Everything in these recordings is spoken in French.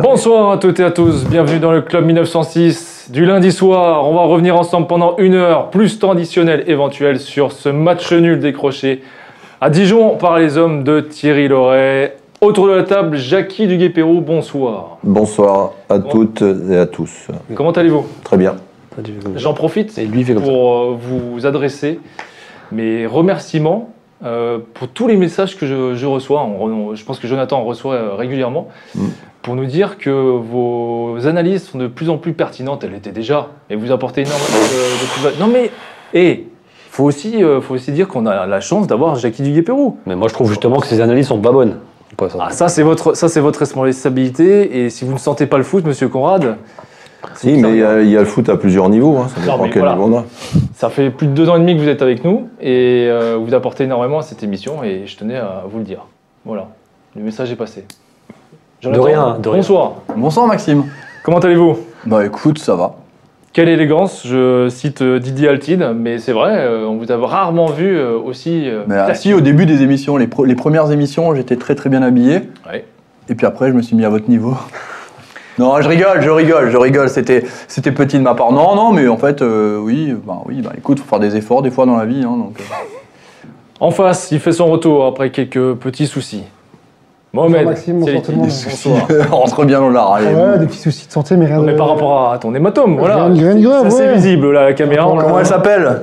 Bonsoir à toutes et à tous, bienvenue dans le Club 1906 du lundi soir. On va revenir ensemble pendant une heure, plus temps additionnel éventuel sur ce match nul décroché à Dijon par les hommes de Thierry Loret. Autour de la table, Jackie Duguay-Pérou, bonsoir. Bonsoir à toutes et à tous. Comment allez-vous? Très bien. J'en profite Et lui, il fait comme ça. pour euh, vous adresser mes remerciements euh, pour tous les messages que je, je reçois. On- on- je pense que Jonathan en reçoit euh, régulièrement Mm. pour nous dire que vos analyses sont de plus en plus pertinentes. Elles l'étaient déjà, et vous apportez énormément de, de. Non mais, et faut aussi, euh, faut aussi dire qu'on a la chance d'avoir Jackie Duguay-Pérou. Mais moi, je trouve justement que ces analyses sont pas bonnes. Ah, ça c'est votre, ça c'est votre responsabilité. Et si vous ne sentez pas le foot, Monsieur Conrad, Si, mais il y, a, il y a le foot à plusieurs niveaux. Hein. Ça Non, dépend quel voilà. niveau on a. Ça fait plus de deux ans et demi que vous êtes avec nous et euh, vous apportez énormément à cette émission et je tenais à vous le dire. Voilà, le message est passé. Jonathan, rien, de rien. Bonsoir. Bonsoir Maxime. Comment allez-vous? Bah écoute, ça va. Quelle élégance, je cite euh, Didier Altide, mais c'est vrai, euh, on vous a rarement vu euh, aussi. euh, Mais ah, si au début des émissions, les premières émissions, j'étais très très bien habillé. Ouais. Et puis après, je me suis mis à votre niveau. Non, je rigole, je rigole, je rigole. C'était, c'était petit de ma part. Non, non, mais en fait, euh, oui, bah oui, bah écoute, faut faire des efforts des fois dans la vie, hein, donc. euh. En face, il fait son retour après quelques petits soucis. Mohamed, Maxime, c'est bonsoir tout le monde. Bonsoir. Rentre bien dans l'art. Ouais, des petits soucis de santé, mais rien Non, de. mais par rapport à ton hématome, voilà. Grave, C'est ouais. visible là, la caméra. Comment elle s'appelle?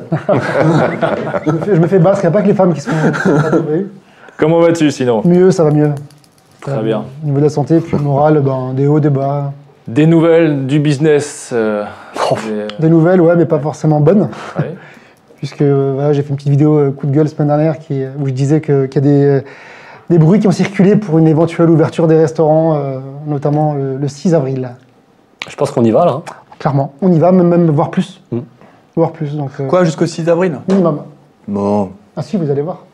Je me fais, je me fais battre, il n'y a pas que les femmes qui sont. Comment vas-tu sinon? Mieux, ça va mieux. Très bien. Au niveau de la santé, puis le moral, ben, des hauts, des bas. Des nouvelles du business. euh, des- Des nouvelles, ouais, mais pas forcément bonnes. ouais. Puisque euh, voilà, j'ai fait une petite vidéo euh, coup de gueule semaine dernière qui, où je disais que- qu'il y a des, euh, des bruits qui ont circulé pour une éventuelle ouverture des restaurants, euh, notamment euh, le 6 avril. Je pense qu'on y va là. hein. Clairement, on y va, même, même voire plus. Mm. Voire plus, donc. euh, Quoi, jusqu'au 6 avril? Minimum. Bon. Ah si, vous allez voir.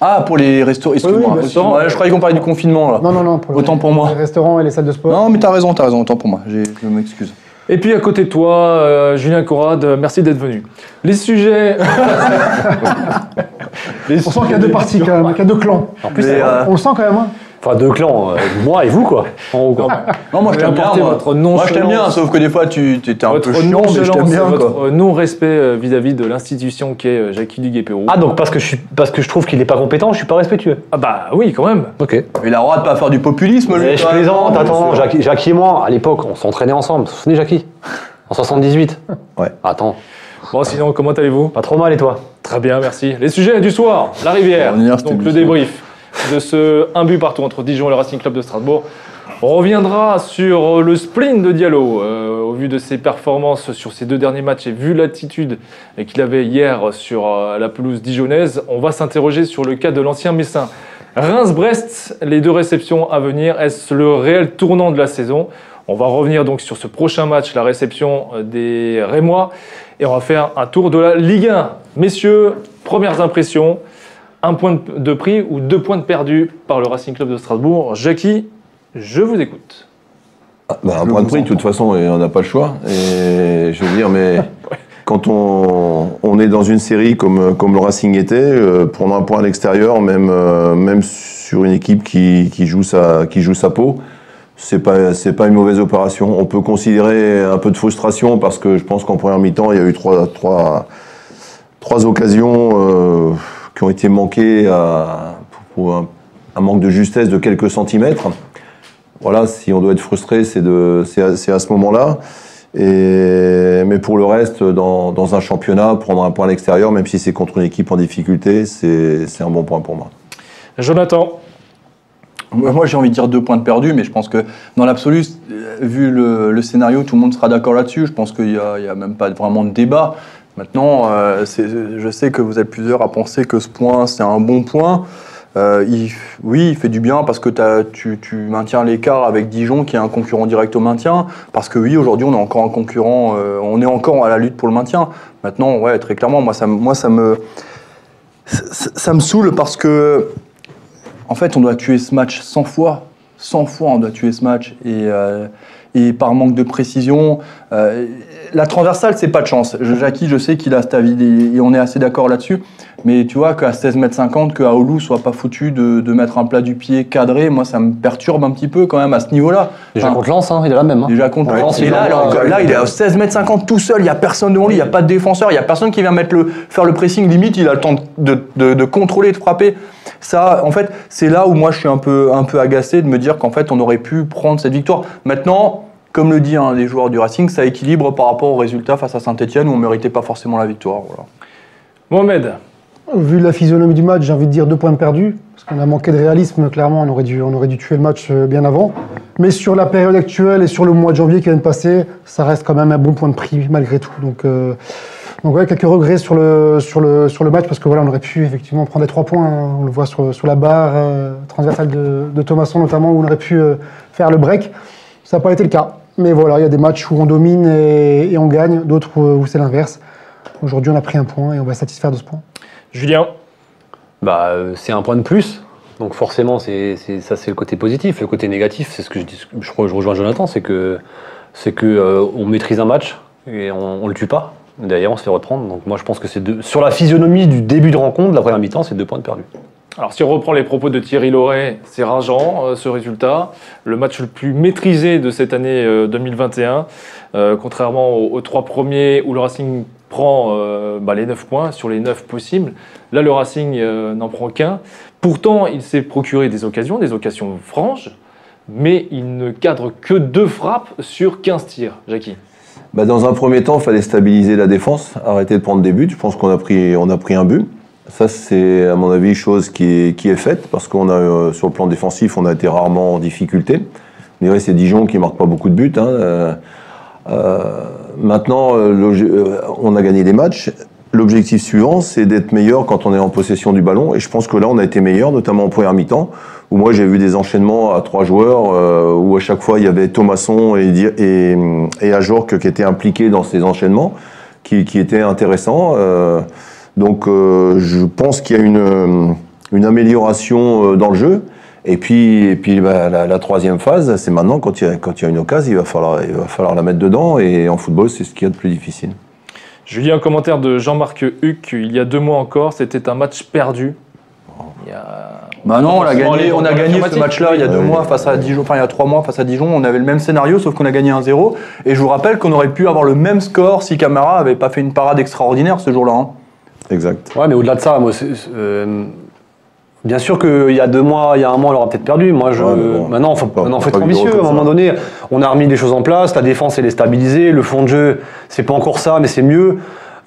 Ah, pour les restos. Excuse-moi. oui. Ouais, je croyais qu'on parlait du confinement là. Non, non, non. Pour Autant pour moi. Les restaurants et les salles de sport. Non, mais t'as raison, t'as raison. Autant pour moi. J'ai- Je m'excuse. Et puis à côté de toi, euh, Julien Corrade, euh, merci d'être venu. Les sujets. Les On sent qu'il y a deux parties quand même, qu'il y a deux clans. En plus, euh, On le sent quand même. Hein. Enfin, deux clans, euh, moi et vous quoi. En haut quoi. Non, moi je t'aime bien. apportez Moi. votre Moi, je t'aime bien, sauf que des fois tu t'es un votre peu chiant, mais je t'aime bien. quoi. votre non-respect euh, vis-à-vis de l'institution qu'est euh, Jackie Duguay-Pérou. Ah donc parce que je suis parce que je trouve qu'il est pas compétent, je suis pas respectueux. Ah bah oui, quand même. Ok. Il a le droit de pas faire du populisme, lui. Mais je quand même. plaisante, attends, Jackie, Jackie et moi, à l'époque, on s'entraînait ensemble. Vous souvenez Jackie En 78 Ouais. Attends, Bon, sinon, comment allez-vous? Pas trop mal et toi? Très bien, merci. Les sujets du soir, la rivière. On y est, c'était Donc le débrief de ce un but partout entre Dijon et le Racing Club de Strasbourg. On reviendra sur le sprint de Diallo euh, au vu de ses performances sur ces deux derniers matchs et vu l'attitude qu'il avait hier sur euh, la pelouse dijonnaise. On va s'interroger sur le cas de l'ancien Messin. Reims-Brest, les deux réceptions à venir, est-ce le réel tournant de la saison? On va revenir donc sur ce prochain match, la réception euh, des Rémois, et on va faire un tour de la Ligue 1. Messieurs, premières impressions, un point de- prix ou deux points de perdu par le Racing Club de Strasbourg. Jackie, je vous écoute. Ah, bah, un Je point de prix, de toute façon, et on n'a pas le choix. Et je veux dire, mais quand on, on est dans une série comme, comme le Racing était, euh, prendre un point à l'extérieur, même, euh, même sur une équipe qui, qui, joue, sa, qui joue sa peau, c'est pas c'est pas une mauvaise opération. On peut considérer un peu de frustration parce que je pense qu'en première mi-temps, il y a eu trois, trois, trois occasions euh, qui ont été manquées à, pour un, un manque de justesse de quelques centimètres. Voilà, si on doit être frustré, c'est de, c'est à, à ce moment-là. Mais pour le reste, dans, dans un championnat, prendre un point à l'extérieur, même si c'est contre une équipe en difficulté, c'est c'est un bon point pour moi. Jonathan, Moi, j'ai envie de dire deux points de perdu, mais je pense que dans l'absolu, euh, vu le, le scénario, tout le monde sera d'accord là-dessus. Je pense qu'il n'y a, il y a même pas vraiment de débat. Maintenant, euh, je sais que vous êtes plusieurs à penser que ce point, c'est un bon point. Euh, oui, il fait du bien parce que tu, maintiens l'écart avec Dijon, qui est un concurrent direct au maintien. Parce que oui, aujourd'hui, on est encore un concurrent, euh, on est encore à la lutte pour le maintien. Maintenant, très clairement, moi, ça, me- ça me, saoule parce que en fait, on doit tuer ce match 100 fois. 100 fois, on doit tuer ce match. Et, et par manque de précision, Euh, la transversale, c'est pas de chance. Je- Jackie, je sais qu'il a cet avis et on est assez d'accord là-dessus. Mais tu vois qu'à 16 mètres 50, que Aoulou soit pas foutu de, de mettre un plat du pied cadré, moi ça me perturbe un petit peu quand même à ce niveau-là. Déjà Enfin, contre Lens, hein, il est là même. hein. Déjà contre Ouais, Lens. Et là, alors, euh, là, il est à 16 mètres 50 tout seul, il n'y a personne devant lui, il n'y a pas de défenseur, il n'y a personne qui vient mettre le, faire le pressing limite, il a le temps de, de- de contrôler, de frapper. Ça, en fait, c'est là où moi je suis un peu, un peu agacé de me dire qu'en fait on aurait pu prendre cette victoire. Maintenant, comme le dit un des joueurs du Racing, ça équilibre par rapport au résultat face à Saint-Etienne où on ne méritait pas forcément la victoire. Voilà. Mohamed, Vu la physionomie du match, j'ai envie de dire deux points perdus, parce qu'on a manqué de réalisme, clairement, on aurait dû, on aurait dû tuer le match euh, bien avant. Mais sur la période actuelle et sur le mois de janvier qui vient de passer, ça reste quand même un bon point de prix, malgré tout. Donc, euh, donc ouais, quelques regrets sur le, sur, le, sur le match, parce que voilà, on aurait pu effectivement prendre les trois points. hein. On le voit sur, sur la barre euh, transversale de, de Thomasson, notamment, où on aurait pu euh, faire le break. Ça n'a pas été le cas. Mais voilà, il y a des matchs où on domine et, et on gagne, d'autres où, c'est l'inverse. Aujourd'hui, on a pris un point et on va se satisfaire de ce point. Julien, Bah, euh, c'est un point de plus. Donc forcément, c'est, c'est- ça c'est le côté positif. Le côté négatif, c'est ce que je dis. Je, crois que je rejoins Jonathan, c'est que c'est que euh, on maîtrise un match et on, on le tue pas. Derrière, on se fait reprendre. Donc moi, je pense que c'est deux- sur la physionomie du début de rencontre, de la première mi-temps, c'est deux points de perdus. Alors, si on reprend les propos de Thierry Loret, c'est rageant euh, ce résultat. Le match le plus maîtrisé de cette année euh, 2021, euh, contrairement aux, trois premiers où le Racing prend euh, bah, les 9 points sur les 9 possibles. Là, le Racing euh, n'en prend qu'un. Pourtant, il s'est procuré des occasions, des occasions franches, mais il ne cadre que deux frappes sur 15 tirs. Jackie. Bah, dans un premier temps, il fallait stabiliser la défense, arrêter de prendre des buts. Je pense qu'on a a pris un but. Ça, c'est à mon avis chose qui est, qui est faite parce qu'on a euh, sur le plan défensif, on a été rarement en difficulté. Vous direz, c'est Dijon qui marque pas beaucoup de buts. hein. Euh, euh, maintenant, euh, on a gagné des matchs. L'objectif suivant, c'est d'être meilleur quand on est en possession du ballon. Et je pense que là, on a été meilleur, notamment en première mi-temps, où moi j'ai vu des enchaînements à trois joueurs, où à chaque fois il y avait Thomasson et, et, et Ajorc qui étaient impliqués dans ces enchaînements, qui, qui étaient intéressants. Donc euh, je pense qu'il y a une, une amélioration euh, dans le jeu. Et puis, et puis bah, la, la troisième phase, c'est maintenant, quand il, y a, quand il y a une occasion, il va, falloir, il va falloir la mettre dedans. Et en football, c'est ce qu'il y a de plus difficile. Julien, un commentaire de Jean-Marc Huc, il y a deux mois encore, c'était un match perdu. Il y a... Bah non, on a gagné, on a gagné ce match-là il y a deux mois face à Dijon, enfin il y a trois mois face à Dijon, on avait le même scénario sauf qu'on a gagné 1-0 et je vous rappelle qu'on aurait pu avoir le même score si Camara avait pas fait une parade extraordinaire ce jour-là. hein. Exact. Ouais, mais au-delà de ça, moi, c'est- c'est, euh, bien sûr qu'il y a deux mois, il y a un mois, on l'aura peut-être perdu. Moi, je, Ouais, bon, maintenant, faut, faut pas- maintenant, faut faut être ambitieux. À un moment donné, on a remis des choses en place. La défense, elle est stabilisée. Le fond de jeu, c'est pas encore ça, mais c'est mieux.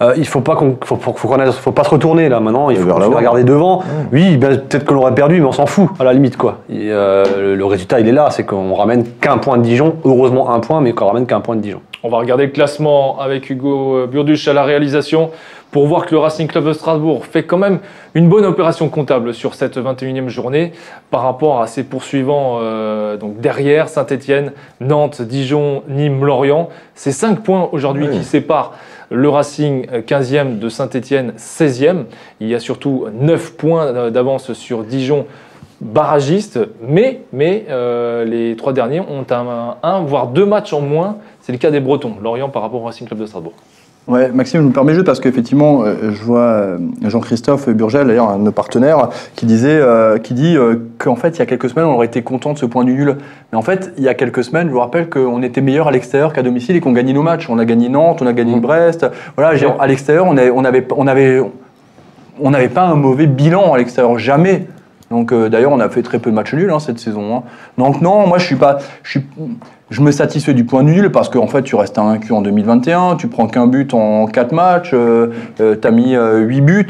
Euh, il faut pas qu'on, faut, faut- faut qu'on aille- faut pas se retourner là. Maintenant, il faut regarder devant. Oui, ben, peut-être qu'on l'aurait perdu, mais on s'en fout à la limite quoi. Et, euh, le, le résultat, il est là, c'est qu'on ramène qu'un point de Dijon. Heureusement un point, mais qu'on ramène qu'un point de Dijon. On va regarder le classement avec Hugo Burduche à la réalisation pour voir que le Racing Club de Strasbourg fait quand même une bonne opération comptable sur cette 21e journée par rapport à ses poursuivants euh, donc derrière Saint-Etienne, Nantes, Dijon, Nîmes, Lorient. C'est 5 points aujourd'hui Oui. qui séparent le Racing euh, 15e de Saint-Etienne 16e. Il y a surtout 9 points euh, d'avance sur Dijon barragiste, mais, mais euh, les trois derniers ont un, un, voire deux matchs en moins. C'est le cas des Bretons, Lorient par rapport au Racing Club de Strasbourg. Ouais, Maxime, je me permets juste parce qu'effectivement, euh, je vois euh, Jean-Christophe Burgel, d'ailleurs, un de nos partenaires, qui disait, euh, qui dit qu'en fait, il y a quelques semaines, on aurait été content de ce point du nul. Mais en fait, il y a quelques semaines, je vous rappelle qu'on était meilleur à l'extérieur qu'à domicile et qu'on gagnait nos matchs. On a gagné Nantes, on a gagné Mhm. Brest. Voilà, à l'extérieur, on avait, on avait, on avait, on n'avait pas un mauvais bilan à l'extérieur, jamais. Donc euh, d'ailleurs, on a fait très peu de matchs nuls hein, cette saison. hein. Donc non, moi je suis pas, je suis, je me satisfais du point nul parce qu'en fait tu restes à un cul en 2021, tu prends qu'un but en 4 matchs, euh, euh, t'as mis 8 buts.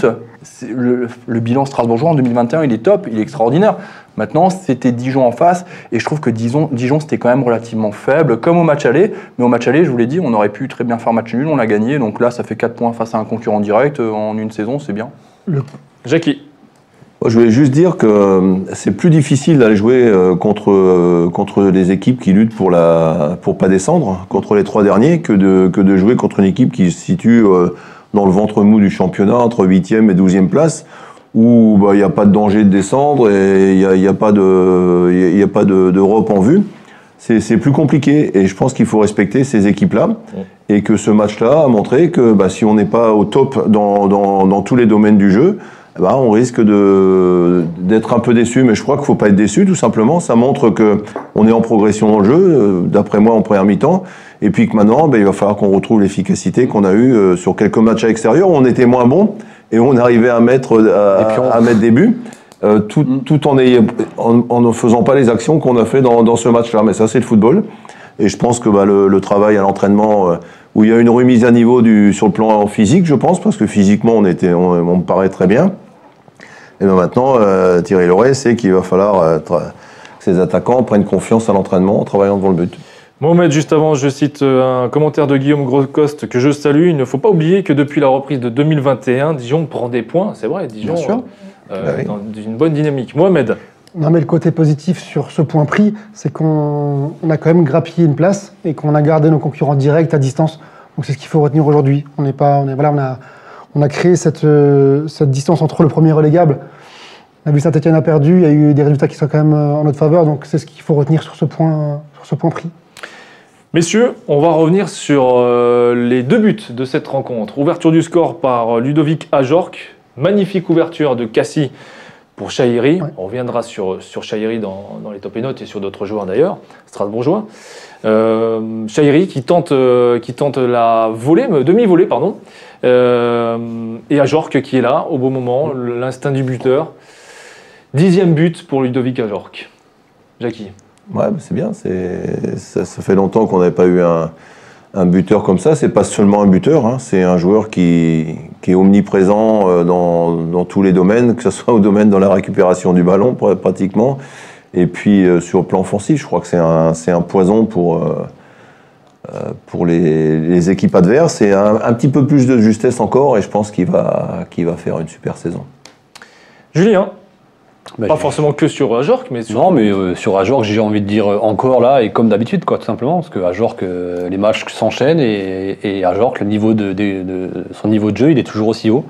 Le, le bilan strasbourgeois en 2021, il est top, il est extraordinaire. Maintenant, c'était Dijon en face, et je trouve que Dijon, Dijon c'était quand même relativement faible, comme au match aller. Mais au match aller, je vous l'ai dit, on aurait pu très bien faire match nul, on l'a gagné. Donc là, ça fait 4 points face à un concurrent direct euh, en une saison, c'est bien. Jackie, Moi, Je voulais juste dire que euh, c'est plus difficile d'aller jouer euh, contre, euh, contre les équipes qui luttent pour la pour pas descendre, contre les trois derniers, que de, que de jouer contre une équipe qui se situe dans le ventre mou du championnat, entre 8e et 12e place, où bah, il n'y a pas de danger de descendre et il n'y a, y a pas de- il a- pas de- d'Europe en vue. c'est c'est plus compliqué. Et je pense qu'il faut respecter ces équipes-là. Et que ce match-là a montré que bah, si on n'est pas au top dans, dans, dans tous les domaines du jeu, bah, on risque d'être un peu déçu. Mais je crois qu'il faut pas être déçu, tout simplement. Ça montre que on est en progression le jeu, euh, d'après moi, en première mi-temps. Et puis que maintenant, bah, il va falloir qu'on retrouve l'efficacité qu'on a eue euh, sur quelques matchs à l'extérieur où on était moins bon et où on arrivait à mettre, euh, on- à, à mettre des buts. euh, tout, tout en, ayant- en, en ne faisant pas les actions qu'on a fait dans, dans ce match-là. Mais ça, c'est le football. Et je pense que bah, le, le travail à l'entraînement, euh, où il y a une remise à niveau du, sur le plan physique, je pense, parce que physiquement, on, était, on, on me paraît très bien. Et bien maintenant, euh, Thierry Loret sait qu'il va falloir euh, que ses attaquants prennent confiance à l'entraînement en travaillant devant le but. Mohamed, juste avant, je cite euh, un commentaire de Guillaume Groscoste que je salue. Il ne faut pas oublier que depuis la reprise de 2021, Dijon prend des points. C'est vrai, Dijon Bien sûr. euh, Bah oui. dans une bonne dynamique. Mohamed, Non, mais le côté positif sur ce point pris, c'est qu'on on a quand même grappillé une place et qu'on a gardé nos concurrents directs à distance. Donc c'est ce qu'il faut retenir aujourd'hui. On n'est pas, on est, voilà, on a, on a créé cette, euh, cette distance entre le premier relégable. On a vu Saint-Etienne a perdu, il y a eu des résultats qui sont quand même euh, en notre faveur, donc c'est ce qu'il faut retenir sur ce point, sur ce point pris. Messieurs, on va revenir sur euh, les deux buts de cette rencontre. Ouverture du score par Ludovic Ajorc. Magnifique ouverture de Cassie pour Chahiri. Ouais. On reviendra sur, sur Chahiri dans, dans les top et notes et sur d'autres joueurs d'ailleurs, strasbourgeois. Euh, Chahiri qui tente, euh, qui tente la volée, demi-volée, pardon. Euh, et Ajorc qui est là au bon moment, l'instinct du buteur. Dixième but pour Ludovic Ajorc. Jackie. Ouais, bah, c'est bien. Ça, ça fait longtemps qu'on n'avait pas eu un, un buteur comme ça. C'est pas seulement un buteur, hein, c'est un joueur qui, qui est omniprésent euh, dans, dans tous les domaines, que ce soit au domaine dans la récupération du ballon pr- pratiquement, et puis euh, sur le plan offensif, je crois que c'est un, un poison pour, euh, pour les, les équipes adverses et un, un petit peu plus de justesse encore, et je pense qu'il va, faire une super saison. Julien, Bah, pas forcément que sur Ajorc, mais sur. Non, mais euh, sur Ajorc, j'ai envie de dire euh, encore là, et comme d'habitude, quoi, tout simplement, parce que Ajorc, euh, les matchs s'enchaînent, et, et Ajorc, le niveau de, de- de- son niveau de jeu, il est toujours aussi haut.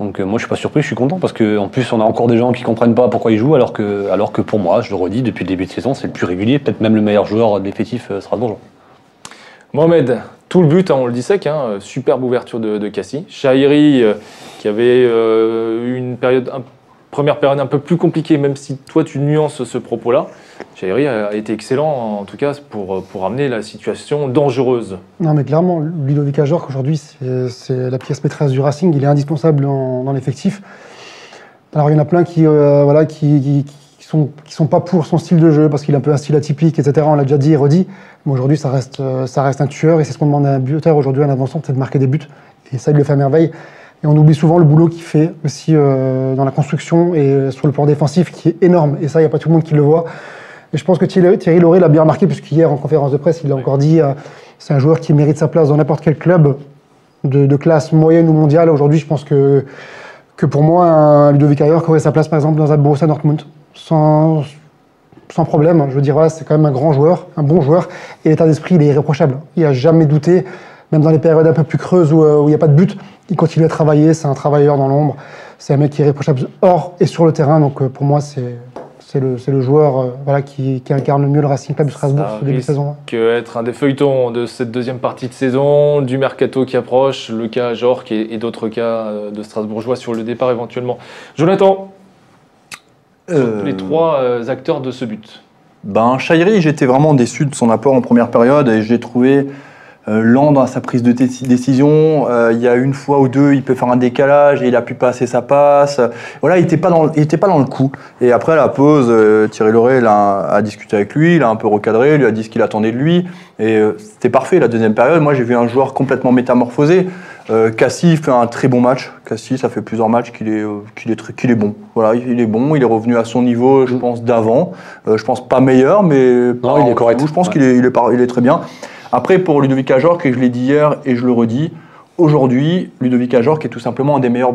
Donc euh, moi, je suis pas surpris, je suis content, parce qu'en plus, on a encore des gens qui comprennent pas pourquoi ils jouent, alors que, alors que pour moi, je le redis, depuis le début de saison, c'est le plus régulier, peut-être même le meilleur joueur de l'effectif euh, strasbourgeois. Mohamed, tout le but, hein, on le sec, hein, superbe ouverture de, Cassie. Chahiri, euh, qui avait eu une période, première période un peu plus compliquée, même si toi tu nuances ce propos-là. Chahiri a, été excellent, en tout cas, pour, amener la situation dangereuse. Non, mais clairement, Ludovic Ajorc, aujourd'hui, c'est la pièce maîtresse du Racing. Il est indispensable en- dans l'effectif. Alors, il y en a plein qui euh, voilà, qui sont, qui sont pas pour son style de jeu, parce qu'il a un peu un style atypique, etc. On l'a déjà dit et redit. Mais aujourd'hui, ça reste, euh, ça reste un tueur, et c'est ce qu'on demande à un buteur aujourd'hui, un avançant, c'est de marquer des buts. Et ça, il le fait à merveille. Et on oublie souvent le boulot qu'il fait aussi euh, dans la construction et euh, sur le plan défensif, qui est énorme. Et ça, il n'y a pas tout le monde qui le voit. Et je pense que Thierry, Thierry Lauré l'a bien remarqué, puisqu'hier, en conférence de presse, il l'a encore dit, euh, c'est un joueur qui mérite sa place dans n'importe quel club de, de classe moyenne ou mondiale. Aujourd'hui, je pense que, que pour moi, un Ludovic Ajorc aurait sa place, par exemple, dans un Borussia Dortmund, sans, sans problème. Je veux dire, voilà, c'est quand même un grand joueur, un bon joueur, et l'état d'esprit, il est irréprochable. Il n'a jamais douté, même dans les périodes un peu plus creuses où euh, où il n'y a pas de but, il continue à travailler, c'est un travailleur dans l'ombre, c'est un mec qui est irréprochable hors et sur le terrain, donc euh, pour moi, c'est... C'est le, joueur euh, voilà, qui, qui incarne le mieux le Racing Club de Strasbourg ce début de saison. Que être un des feuilletons de cette deuxième partie de saison, du mercato qui approche, le cas Ajorc et, et d'autres cas de Strasbourgeois sur le départ éventuellement. Jonathan, Euh, les trois euh, acteurs de ce but. Ben, Chahiri, j'étais vraiment déçu de son apport en première période et je l'ai trouvé euh, lent dans sa prise de déci- décision. Euh, il y a une fois ou deux, il peut faire un décalage et il a pu passer sa passe. Voilà, il n'était pas, dans il était pas dans le coup. Et après à la pause, euh, Thierry Loret a, a discuté avec lui, il a un peu recadré, lui a dit ce qu'il attendait de lui. Et c'était parfait la deuxième période. Moi, j'ai vu un joueur complètement métamorphosé. Euh, Cassie fait un très bon match. Cassie, ça fait plusieurs matchs qu'il est, euh, qu'il est, très- qu'il est bon. Voilà, il est bon. Il est revenu à son niveau, je pense, d'avant. Euh, je pense pas meilleur, mais pas il est correct. Je pense Ouais. qu'il est, il est, il est très bien. Après, pour Ludovic Ajorc, et je l'ai dit hier et je le redis, aujourd'hui, Ludovic Ajorc est tout simplement un des meilleurs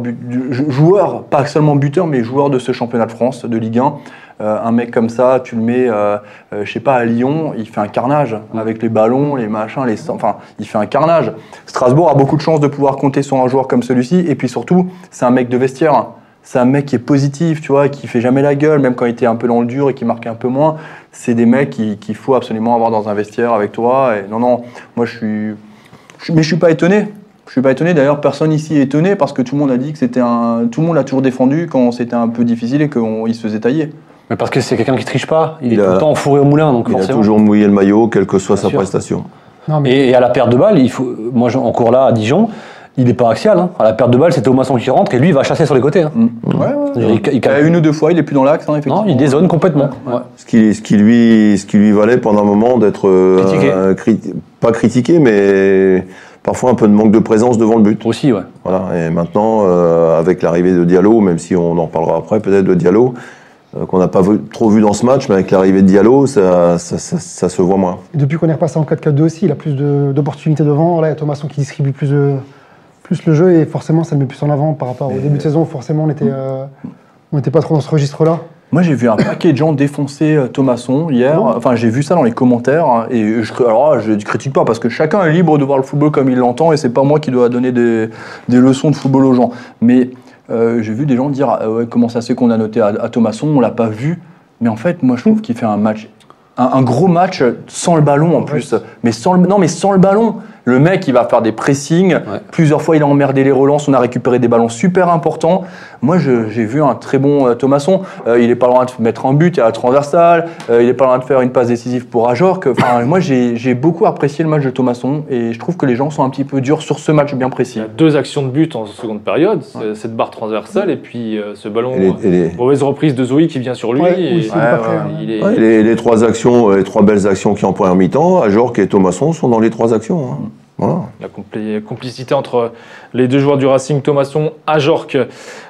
joueurs, pas seulement buteur, mais joueur de ce championnat de France, de Ligue 1. Euh, un mec comme ça, tu le mets, euh, euh, je sais pas, à Lyon, il fait un carnage avec les ballons, les machins, les, enfin, il fait un carnage. Strasbourg a beaucoup de chance de pouvoir compter sur un joueur comme celui-ci, et puis surtout, c'est un mec de vestiaire. c'est un mec qui est positif, tu vois, qui fait jamais la gueule, même quand il était un peu dans le dur et qui marquait un peu moins. C'est des mecs qui- qu'il faut absolument avoir dans un vestiaire avec toi. Non, non, moi je suis- mais je suis pas étonné. Je suis pas étonné. D'ailleurs, personne ici est étonné parce que tout le monde a dit que c'était un, tout le monde l'a toujours défendu quand c'était un peu difficile et qu'il se faisait tailler. Mais parce que c'est quelqu'un qui triche pas. Il, Il est a- tout le temps enfourré au moulin, donc Il a forcément. toujours mouillé le maillot, quelle que soit Bien sa sûr. prestation. Non, mais Et, et à la perte de balle, il faut, moi encore là à Dijon, il n'est pas axial. hein. À la perte de balle, c'est Thomasson qui rentre et lui il va chasser sur les côtés. hein. Ouais, ouais. Il, il- il- Euh, une ou deux fois, il est plus dans l'axe, hein, effectivement. non, il dézone complètement. Ouais. Ce qui, ce qui, lui, ce qui lui valait pendant un moment d'être euh, Critiqué. pas critiqué, mais parfois un peu de manque de présence devant le but. Aussi, ouais. Voilà. Et maintenant, euh, avec l'arrivée de Diallo, même si on en reparlera après peut-être de Diallo, euh, qu'on n'a pas vu- trop vu dans ce match, mais avec l'arrivée de Diallo, ça, ça, ça- ça se voit moins. Et depuis qu'on est repassé en 4-4-2 aussi, il a plus de- d'opportunités devant. Là, il y a Thomasson qui distribue plus, de- plus le jeu et forcément, ça le met plus en avant par rapport au début de saison. Forcément, on était, euh, on n'était pas trop dans ce registre-là. Moi, j'ai vu un paquet de gens défoncer euh, Thomasson hier. bon Enfin, j'ai vu ça dans les commentaires. hein, Et je, alors là, je ne critique pas parce que chacun est libre de voir le football comme il l'entend et c'est pas moi qui dois donner des, des leçons de football aux gens. Mais euh, j'ai vu des gens dire ah ouais, comment ça fait qu'on a noté à, à Thomasson, on l'a pas vu. Mais en fait, moi, je trouve qu'il fait un match, un, un gros match sans le ballon en plus. Mais sans le, non, mais sans le ballon. Le mec, il va faire des pressings. Plusieurs fois, il a emmerdé les relances. On a récupéré des ballons super importants. Moi, j'ai vu un très bon euh, Thomasson. Euh, il est pas loin de mettre un but. Il y a la transversale. Euh, il est pas loin de faire une passe décisive pour Ajorc. Enfin, moi, j'ai beaucoup apprécié le match de Thomasson. Et je trouve que les gens sont un petit peu durs sur ce match bien Il précis. y a deux actions de but en seconde période, cette barre transversale et puis euh, ce ballon. Et les, et les- Mauvaise reprise de Zoé qui vient sur lui. Ouais, et- il est- les- les trois actions, les trois belles actions qui en première mi-temps, Ajorc et Thomasson sont dans les trois actions. hein. La compli- complicité entre les deux joueurs du Racing, Thomasson, Ajorc.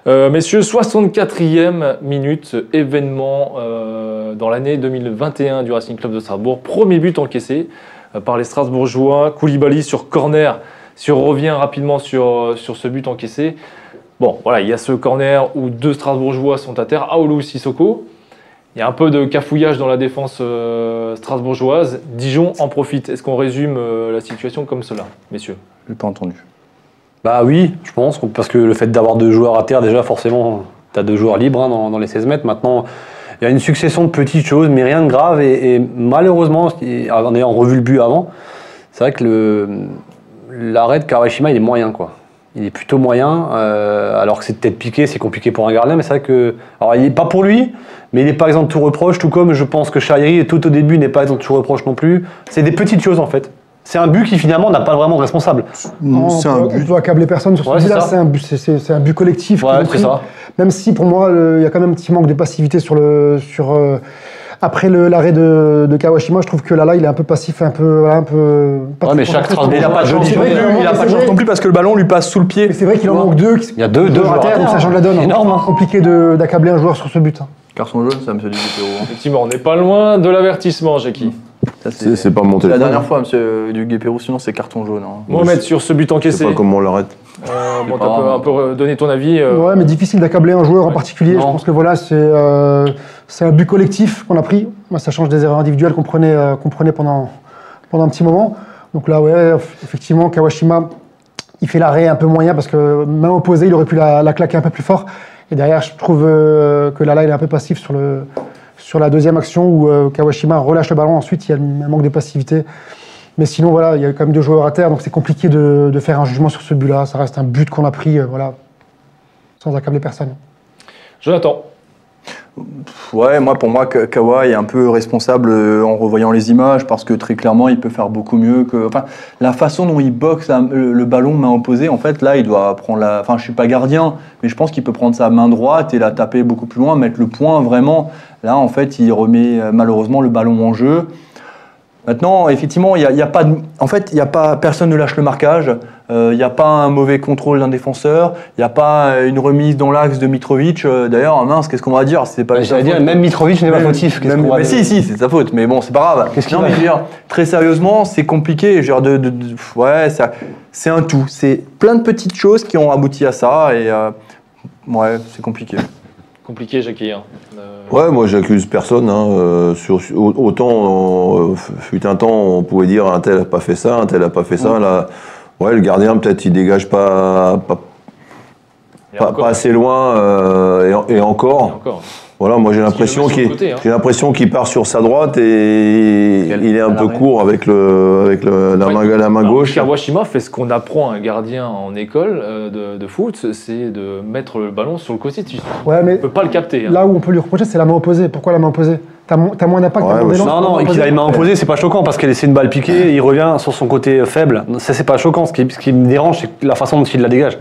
Euh, messieurs, 64e minute, événement euh, dans l'année 2021 du Racing Club de Strasbourg. Premier but encaissé euh, par les Strasbourgeois. Koulibaly sur corner. Si on revient rapidement sur, sur ce but encaissé, bon, voilà, il y a ce corner où deux Strasbourgeois sont à terre, Aoulou Sissoko. Il y a un peu de cafouillage dans la défense euh, strasbourgeoise. Dijon en profite. Est-ce qu'on résume euh, la situation comme cela, messieurs? Je l'ai pas entendu. Bah oui, je pense, parce que le fait d'avoir deux joueurs à terre, déjà, forcément, tu as deux joueurs libres hein, dans, dans les 16 mètres. Maintenant, il y a une succession de petites choses, mais rien de grave. Et, et malheureusement, en ayant revu le but avant, c'est vrai que le- l'arrêt de Kawashima, il est moyen, quoi. Il est plutôt moyen, euh, alors que c'est peut-être piqué, c'est compliqué pour un gardien, mais c'est vrai que. Alors, il n'est pas pour lui, mais il n'est pas exempt de tout reproche, tout comme je pense que Chahiri, tout au début, n'est pas exempt de tout reproche non plus. C'est des petites choses, en fait. C'est un but qui, finalement, n'a pas vraiment de responsable. on, C'est peut, un on but. peut accabler personne sur ce Ouais, c'est but-là. C'est un, but- c'est- c'est- c'est un but collectif. Ouais, c'est pris. ça. Même si pour moi, il y a quand même un petit manque de passivité sur le. Sur, euh, après l'arrêt de, de Kawashima, je trouve que Lala, il est un peu passif, un peu. un peu pas Ouais, mais chaque. Strasbourg- Il a pas de C'est non en il a manque, pas de c'est chance non plus parce que le ballon lui passe sous le pied. C'est vrai qu'il en manque deux. Il y a deux- deux joueurs à terre, Ça hein. change la donne. Énorme, hein. C'est compliqué de- d'accabler un joueur sur ce but. Carton jaune, ça, monsieur Dupéro. Effectivement, on n'est pas loin de l'avertissement, Jackie. Ça, C'est c'est pas mon c'est la téléphone. dernière fois, monsieur Duguay-Pérou, sinon c'est carton jaune. hein. Mohamed, sur ce but Je sais encaissé, pas comment on l'arrête. euh, bon, t'as un peu- grave. un peu euh, donné ton avis. euh, Ouais, mais difficile d'accabler un joueur en particulier. Je Non. pense que voilà, c'est euh, c'est un but collectif qu'on a pris. Moi, ça change des erreurs individuelles qu'on prenait, euh, qu'on prenait pendant, pendant un petit moment. Donc là, ouais, effectivement, Kawashima, il fait l'arrêt un peu moyen parce que main opposée, il aurait pu la, la claquer un peu plus fort. Et derrière, je trouve euh, que Lala, est un peu passif sur, le, sur la deuxième action où euh, Kawashima relâche le ballon. Ensuite, il y a un manque de passivité. Mais sinon, voilà, il y a quand même deux joueurs à terre, donc c'est compliqué de, de faire un jugement sur ce but-là. Ça reste un but qu'on a pris, euh, voilà, sans accabler personne. Jonathan, Ouais, moi pour moi Ka- Kawa est un peu responsable euh, en revoyant les images parce que très clairement il peut faire beaucoup mieux que enfin la façon dont il boxe le, le ballon main opposée en fait là il doit prendre la enfin je suis pas gardien mais je pense qu'il peut prendre sa main droite et la taper beaucoup plus loin mettre le point vraiment. Là en fait il remet euh, malheureusement le ballon en jeu Maintenant, effectivement, il y a, pas de, en fait, il y a pas, personne ne lâche le marquage. Euh, Il n'y a pas un mauvais contrôle d'un défenseur. Il n'y a pas une remise dans l'axe de Mitrovic. Euh, D'ailleurs, mince, qu'est-ce qu'on va dire? C'est pas. J'allais sa dire, même Mitrovic n'est pas Même- fautif. même- va mais dire? si, si, c'est sa faute. Mais bon, c'est pas grave. Qu'est-ce qu'il Non, mais je veux dire, très sérieusement, c'est compliqué. Je veux dire, de, de- de- ouais, c'est un tout. C'est plein de petites choses qui ont abouti à ça. Et euh, ouais, c'est compliqué. Compliqué, Jackie. hein. Euh, Ouais, moi j'accuse personne. hein, euh, sur, autant, euh, fut un temps, on pouvait dire un tel a pas fait ça, un tel a pas fait ça. Là, ouais, le gardien peut-être il dégage pas, pas, assez loin euh, Et encore. Voilà, moi j'ai l'impression qu'il côté, hein. j'ai l'impression qu'il part sur sa droite et Quel- il est un peu court avec le avec le- la Ouais. main la main gauche. Kawashima fait ce qu'on apprend à un gardien en école euh, de, de foot, c'est de mettre le ballon sur le côté. Tu Ouais, mais ne peux pas le capter. hein. là où on peut lui reprocher, c'est la main opposée. Pourquoi la main opposée? T'as mo- t'as moins d'impact, Ouais, d'élan, Non, non, et qu'il a une main opposée, c'est pas choquant parce qu'elle c'est une balle piquée, il revient sur son côté faible. Ça, c'est pas choquant. Ce qui, ce qui me dérange, c'est la façon dont il la dégage.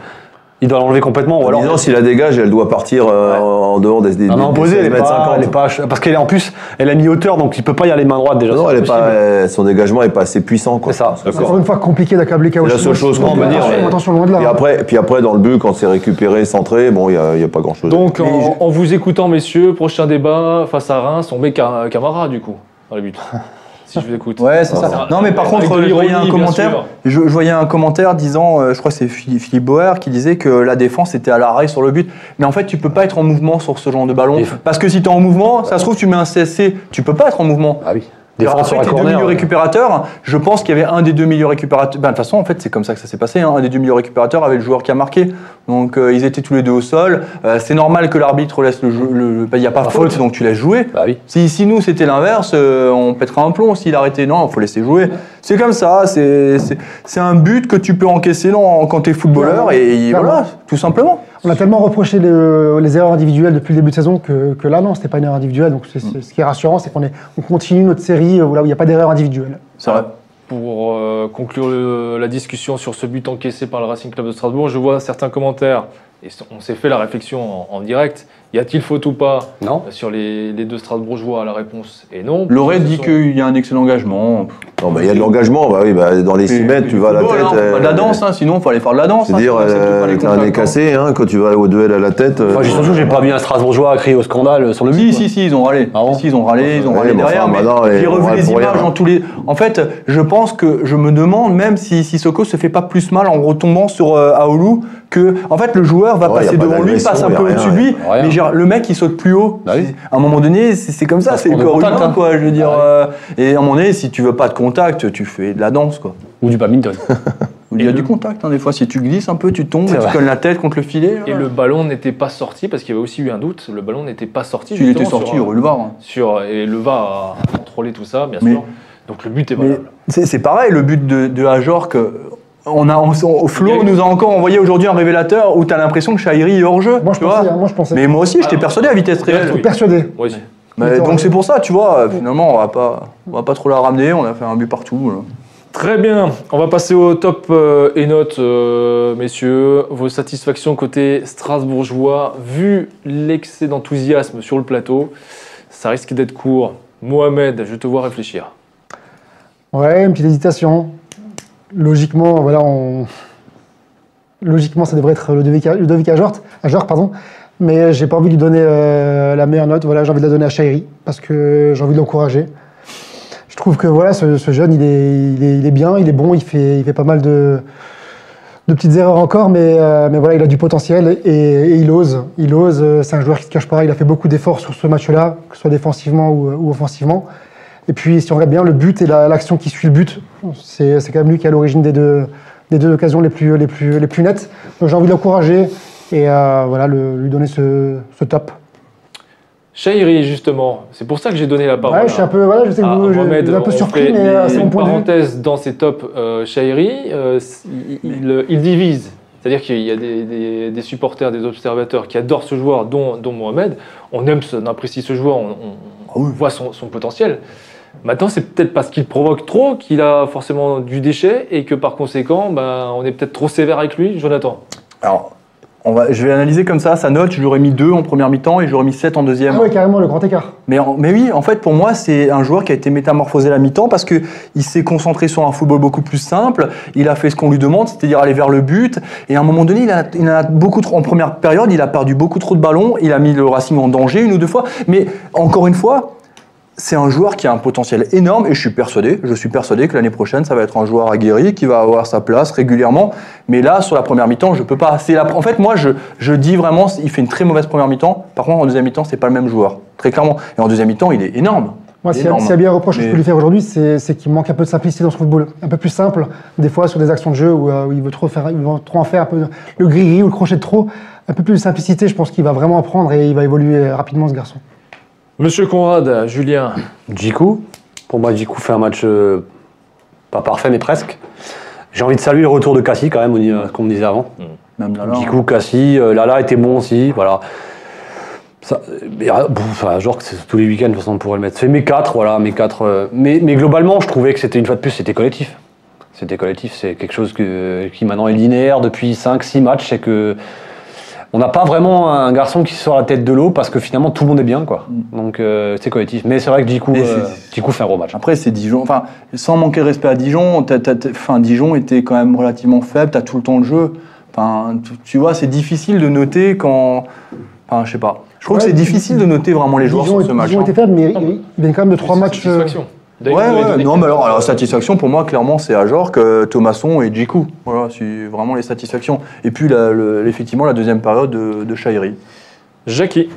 Il doit l'enlever complètement. Ou alors, si la dégage, elle doit partir euh, en dehors des, des, main des opposée, elle est 16 mètres pas, 50. elle est pas, parce qu'elle est en plus, elle a mis hauteur, donc il peut pas y aller main droite déjà. Non, elle est pas, euh, son dégagement est pas assez puissant. C'est ça. Encore une fois, compliqué d'accabler C'est Kawashima. la seule chose qu'on peut dire. Attention, loin de là. Puis après, puis après, dans le but, quand c'est récupéré, centré, bon, il n'y a, il y a pas grand-chose. Donc, Mais en, en vous écoutant, messieurs, prochain débat face à Reims, on met Ca- Camara, du coup, dans les buts. Si je vous écoute. Ouais, c'est ça. Non, mais par avec contre, de je voyais un commentaire. sûr. Je, je voyais un commentaire disant, euh, je crois que c'est Philippe Bauer qui disait que la défense était à l'arrêt sur le but. Mais en fait, tu peux pas être en mouvement sur ce genre de ballon. Parce que si tu es en mouvement, ça se trouve, tu mets un CSC, tu peux pas être en mouvement. Ah oui. Alors, un tes deux milieux ouais. récupérateurs, je pense qu'il y avait un des deux milieux récupérateurs. Ben, de toute façon, en fait, c'est comme ça que ça s'est passé. hein. Un des deux milieux récupérateurs avait le joueur qui a marqué. Donc, euh, ils étaient tous les deux au sol. Euh, c'est normal que l'arbitre laisse le jeu. le- Il n'y a pas faute, donc tu laisses jouer. Bah oui. Si, si nous c'était l'inverse, euh, on pèterait un plomb s'il arrêtait. Non, il faut laisser jouer. C'est comme ça, c'est c'est- c'est un but que tu peux encaisser dans- quand tu es footballeur et voilà, tout simplement. On a tellement reproché le- les erreurs individuelles depuis le début de saison que, que là, non, c'était pas une erreur individuelle. Donc, c'est- c'est- ce qui est rassurant, c'est qu'on est- on continue notre série euh, là où il n'y a pas d'erreur individuelle. C'est vrai. Pour euh, conclure le- la discussion sur ce but encaissé par le Racing Club de Strasbourg, je vois certains commentaires, et on s'est fait la réflexion en, en direct. Y a-t-il faute ou pas Non. sur les, les deux Strasbourgeois La réponse est non. Loré Ce dit sont- qu'il y a un excellent engagement. Non, mais il y a de l'engagement. Bah oui, bah, dans les 6 mètres, tu vas à la tête. hein, euh, de la danse, hein, sinon il faut aller faire de la danse. hein, C'est-à-dire, les euh, t'as un nez hein. cassé, hein, quand tu vas au duel à la tête. euh, Enfin, j'ai- surtout, j'ai pas vu un Strasbourgeois crier au scandale sur le but. Si, si, si, ils ont râlé. Ah bon si, ils ont râlé, ils ont râlé derrière. mais j'ai revu les images rien. en tous les. En fait, je pense que je me demande même si Sissoko se fait pas plus mal en retombant sur euh, Aoulou que. En fait, le joueur va Ouais, passer pas devant lui, passe un peu au-dessus de lui, mais genre, le mec il saute plus haut. Bah oui. À un moment donné, c'est c'est comme ça, c'est le corps contact, humain, hein. quoi. Je veux dire. Ouais. euh, et à un moment donné, si tu veux pas de contact, tu fais de la danse, quoi. Ou du badminton. Il y a du contact, hein, des fois. Si tu glisses un peu, tu tombes, tu cognes la tête contre le filet. Et là. le ballon n'était pas sorti, parce qu'il y avait aussi eu un doute, le ballon n'était pas sorti. S'il était sorti, il y aurait le VAR. hein. sur- Et le VAR a contrôlé tout ça, bien Mais- sûr. Donc le but est valable. c'est pareil, le but de, de Ajorc, on a, on, on- Flo Il y a eu- nous a encore envoyé aujourd'hui un révélateur où tu as l'impression que Chahiri est hors jeu. Moi, je tu vois. pensais. hein, moi, je pensais. Mais moi aussi, j'étais persuadé à vitesse réelle. oui. Persuadé. Moi aussi. Mais Mais donc c'est pour ça, tu vois, finalement, on va pas, on va pas trop la ramener, on a fait un but partout. Très bien, on va passer au top euh, et notes, euh, messieurs. Vos satisfactions côté strasbourgeois, vu l'excès d'enthousiasme sur le plateau, ça risque d'être court. Mohamed, je te vois réfléchir. Ouais, une petite hésitation. Logiquement, voilà. Logiquement, ça devrait être Ludovic, Ludovic Ajort, Ajort, pardon. Mais j'ai pas envie de lui donner euh, la meilleure note. Voilà, j'ai envie de la donner à Shairi parce que j'ai envie de l'encourager. Je trouve que voilà, ce, jeune, il est, il, est, bien, il est bon, il fait, il fait pas mal de, de petites erreurs encore, mais, euh, mais voilà, il a du potentiel et, il ose. Il ose. euh, C'est un joueur qui se cache pas. Il a fait beaucoup d'efforts sur ce match-là, que ce soit défensivement ou offensivement. Et puis, si on regarde bien, le but et la- l'action qui suit le but, c'est quand même lui qui est à l'origine des deux, des deux occasions les plus, les plus, les plus nettes. Donc j'ai envie de l'encourager et euh, voilà, le- lui donner ce, ce top. Chahiri, justement, c'est pour ça que j'ai donné la parole. Ouais, je suis un peu, voilà, je sais que Ah, vous, je- Mohamed, je suis un peu on surpris, mais euh, c'est mon point de vue. parenthèse dans ces tops euh, Chahiri, euh, il, il- il divise. C'est-à-dire qu'il y a des, des- des supporters, des observateurs qui adorent ce joueur, dont, dont Mohamed. On aime, ce- on apprécie ce joueur, on, on- on voit son, son potentiel. Maintenant, c'est peut-être parce qu'il provoque trop qu'il a forcément du déchet et que par conséquent, ben, on est peut-être trop sévère avec lui. Jonathan Alors, on va, je vais analyser comme ça, sa note, je lui aurais mis 2 en première mi-temps et je lui aurais mis 7 en deuxième. Ah oui, carrément, le grand écart. Mais, en- mais oui, en fait, pour moi, c'est un joueur qui a été métamorphosé à la mi-temps parce qu'il s'est concentré sur un football beaucoup plus simple. Il a fait ce qu'on lui demande, c'est-à-dire aller vers le but. Et à un moment donné, il a, il a beaucoup trop, en première période, il a perdu beaucoup trop de ballons. Il a mis le Racing en danger une ou deux fois. Mais encore une fois, c'est un joueur qui a un potentiel énorme et je suis persuadé, je suis persuadé que l'année prochaine, ça va être un joueur aguerri qui va avoir sa place régulièrement. Mais là, sur la première mi-temps, je peux pas. La- en fait, moi, je, je dis vraiment, il fait une très mauvaise première mi-temps. Par contre, en deuxième mi-temps, c'est pas le même joueur, très clairement. Et en deuxième mi-temps, il est énorme. Moi, s'il y, a- bien un reproche que je peux lui faire aujourd'hui, c'est qu'il manque un peu de simplicité dans ce football. Un peu plus simple, des fois, sur des actions de jeu où, euh, où il, veut trop faire, il veut trop en faire un peu le gris-gris ou le crochet de trop, un peu plus de simplicité, je pense qu'il va vraiment apprendre et il va évoluer rapidement ce garçon. Monsieur Conrad, Julien, Djikou, pour moi, Djikou fait un match euh, pas parfait, mais presque. J'ai envie de saluer le retour de Cassie quand même, euh, comme on disait avant. Même là. Djikou, Cassie, euh, Lala était bon aussi, voilà. Ça, mais, bon, enfin, genre que c'est tous les week-ends, de toute façon, on pourrait le mettre. C'est mes quatre, voilà, mes quatre. euh, mais, mais globalement, je trouvais que c'était une fois de plus, c'était collectif. C'était collectif, c'est quelque chose que, qui maintenant est linéaire depuis 5-6 matchs, c'est que on n'a pas vraiment un garçon qui sort la tête de l'eau parce que finalement tout le monde est bien, quoi. Donc euh, c'est collectif. Mais c'est vrai que Djikou, euh, c'est- Djikou fait un gros match. Après, c'est Dijon. Enfin, sans manquer de respect à Dijon, enfin, Dijon était quand même relativement faible, t'as tout le temps le jeu. Enfin, tu, tu vois, c'est difficile de noter quand. Enfin, je sais pas. Je trouve Ouais, que c'est difficile de noter vraiment les joueurs Dijon, sur ce match. Dijon hein. était faible, mais il, il vient quand même de trois matchs. Euh, Satisfaction. Ouais, non, mais alors, alors, satisfaction pour moi, clairement, c'est Ajorc, euh, Thomasson et Djikou. Voilà, c'est vraiment les satisfactions. Et puis, la- le- effectivement, la deuxième période de, de Chahiri. Jackie.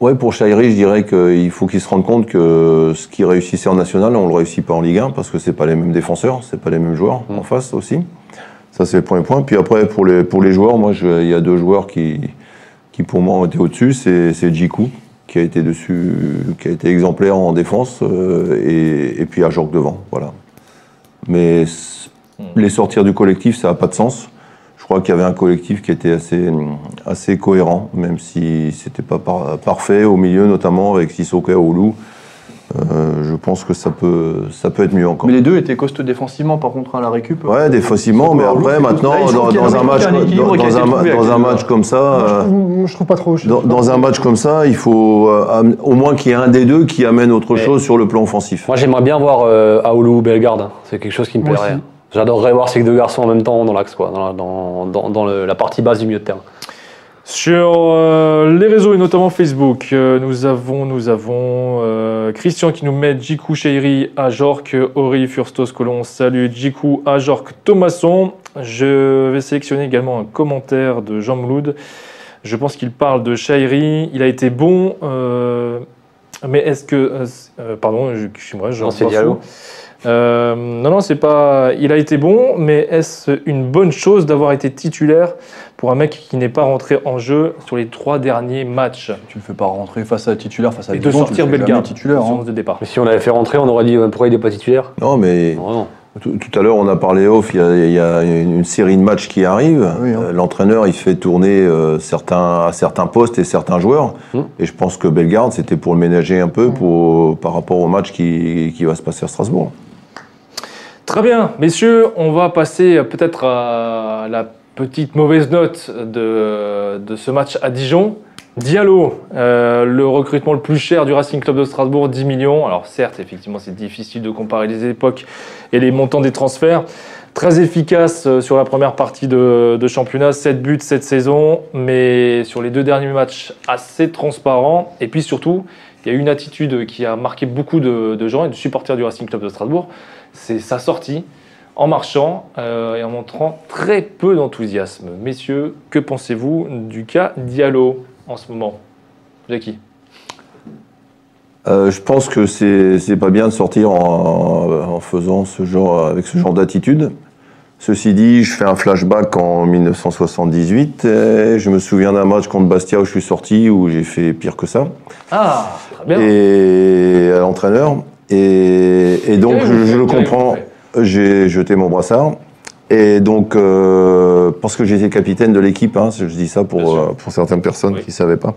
Ouais, pour Chahiri, je dirais qu'il faut qu'il se rende compte que ce qu'il réussissait en national, on le réussit pas en Ligue 1 parce que c'est pas les mêmes défenseurs, c'est pas les mêmes joueurs en face aussi. Ça, c'est le premier point. Puis après, pour les, pour les joueurs, moi, il y a deux joueurs qui, qui pour moi ont été au-dessus. C'est c'est Djikou, qui a été dessus, qui a été exemplaire en défense, euh, et, et puis Ajorc devant. Voilà. Mais c- les sortir du collectif, ça n'a pas de sens. Je crois qu'il y avait un collectif qui était assez, assez cohérent, même si c'était pas par- parfait au milieu, notamment avec Sissoko Oulu. Euh, je pense que ça peut, ça peut être mieux encore. Mais les deux étaient costauds défensivement, par contre, à la récup. Ouais, défensivement, mais après, maintenant, dans, un match, dans, dans un, dans un comme ça, moi, je, euh, trouve, je trouve pas trop. dans, un match comme ça, il faut euh, au moins qu'il y ait un des deux qui amène autre Mais- chose sur le plan offensif. Moi, j'aimerais bien voir euh, Aoulou ou Bellegarde. hein. C'est quelque chose qui me plairait. J'adorerais voir ces deux garçons en même temps dans l'axe, quoi, dans, la- dans, dans- dans le- la partie basse du milieu de terrain. Sur euh, les réseaux et notamment Facebook, euh, nous avons, nous avons euh, Christian qui nous met Djikou Cheiri, Ajorc, Ori, Furstos, Colon, salut, Djikou, Ajorc, Thomasson. Je vais sélectionner également un commentaire de Jean Mouloud. Je pense qu'il parle de Cheiri. Il a été bon, euh, mais est-ce que. euh, euh, pardon, je, je reçois Diallo. faux. Euh, non, non, c'est pas. Il a été bon, mais est-ce une bonne chose d'avoir été titulaire pour un mec qui n'est pas rentré en jeu sur les trois derniers matchs? Tu le fais pas rentrer face à titulaire, face à et de sortir le fais jamais Bellegarde titulaire. hein. de départ Mais si on l'avait fait rentrer, on aurait dit pourquoi il n'est pas titulaire? Non, mais Non, non. tout, tout à l'heure, on a parlé off, il y a, il y a une, série de matchs qui arrivent. Oui, hein. Euh, L'entraîneur, il fait tourner euh, certains, à certains postes et certains joueurs. Hmm. Et je pense que Bellegarde, c'était pour le ménager un peu pour, par rapport au match qui, qui va se passer à Strasbourg. Très bien, messieurs, on va passer peut-être à la petite mauvaise note de, ce match à Dijon. Diallo, euh, le recrutement le plus cher du Racing Club de Strasbourg, 10 millions. Alors certes, effectivement, c'est difficile de comparer les époques et les montants des transferts. Très efficace euh, sur la première partie de, championnat, 7 buts cette saison, mais sur les deux derniers matchs, assez transparent. Et puis surtout, il y a une attitude qui a marqué beaucoup de gens et de supporters du Racing Club de Strasbourg, c'est sa sortie en marchant euh, et en montrant très peu d'enthousiasme. Messieurs, que pensez-vous du cas Diallo en ce moment? Jackie Euh, je pense que c'est pas bien de sortir en, en faisant ce genre, avec ce genre d'attitude. Ceci dit, je fais un flashback en 1978. et je me souviens d'un match contre Bastia où je suis sorti, où j'ai fait pire que ça. Ah, très bien. et à l'entraîneur. Et, et donc, je, je le comprends, j'ai jeté mon brassard. Et donc, euh, parce que j'étais capitaine de l'équipe, hein, je dis ça pour, euh, pour certaines personnes Oui. qui ne savaient pas.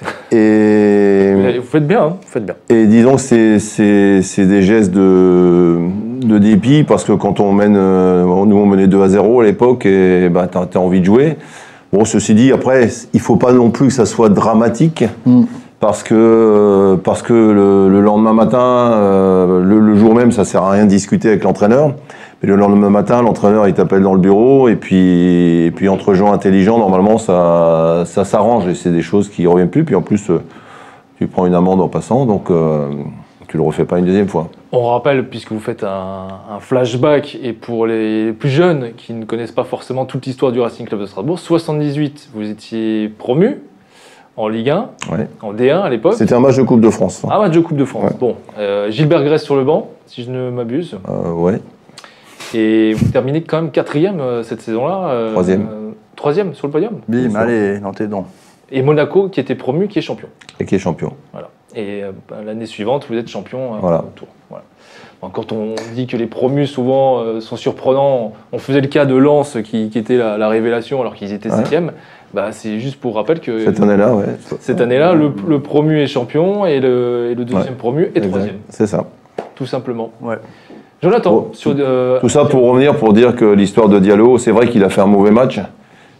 Et, Vous faites bien, hein, vous faites bien. et disons que c'est- des gestes de, de dépit, parce que quand on mène, euh, nous on menait 2 à 0 à l'époque, et bah, tu as, envie de jouer. Bon, ceci dit, après, il faut pas non plus que ça soit dramatique, Mm. Parce que, euh, parce que le, le lendemain matin, euh, le, le jour même, ça sert à rien de discuter avec l'entraîneur. Mais le lendemain matin, l'entraîneur, il t'appelle dans le bureau, et puis, et puis entre gens intelligents, normalement, ça, ça s'arrange, et c'est des choses qui ne reviennent plus. Puis en plus, euh, tu prends une amende en passant, donc euh, tu le refais pas une deuxième fois. On rappelle, puisque vous faites un, un flashback, et pour les plus jeunes qui ne connaissent pas forcément toute l'histoire du Racing Club de Strasbourg, 78, vous étiez promu en Ligue 1, Ouais. en D1 à l'époque. C'était un match de Coupe de France. hein. Ah, match de Coupe de France. Ouais. Bon, euh, Gilbert Grèce sur le banc, si je ne m'abuse. Euh, ouais. Et vous terminez quand même quatrième euh, cette saison-là. euh, Troisième. euh, troisième sur le podium. Bim, allez, dans tes dents. Et Monaco qui était promu, qui est champion. Et qui est champion. Voilà. Et euh, bah, l'année suivante, vous êtes champion euh, Voilà. au tour. Voilà. Quand on dit que les promus souvent euh, sont surprenants, on faisait le cas de Lens qui, qui était la, la révélation alors qu'ils étaient Ouais. septième. Bah, c'est juste pour rappel que Cette année-là, ouais. cette année-là, le, le promu est champion et le, et le deuxième promu est troisième, C'est ça. tout simplement. Ouais. Jonathan, Bon, sur, euh, Tout ça pour revenir, pour dire que l'histoire de Diallo, c'est vrai qu'il a fait un mauvais match,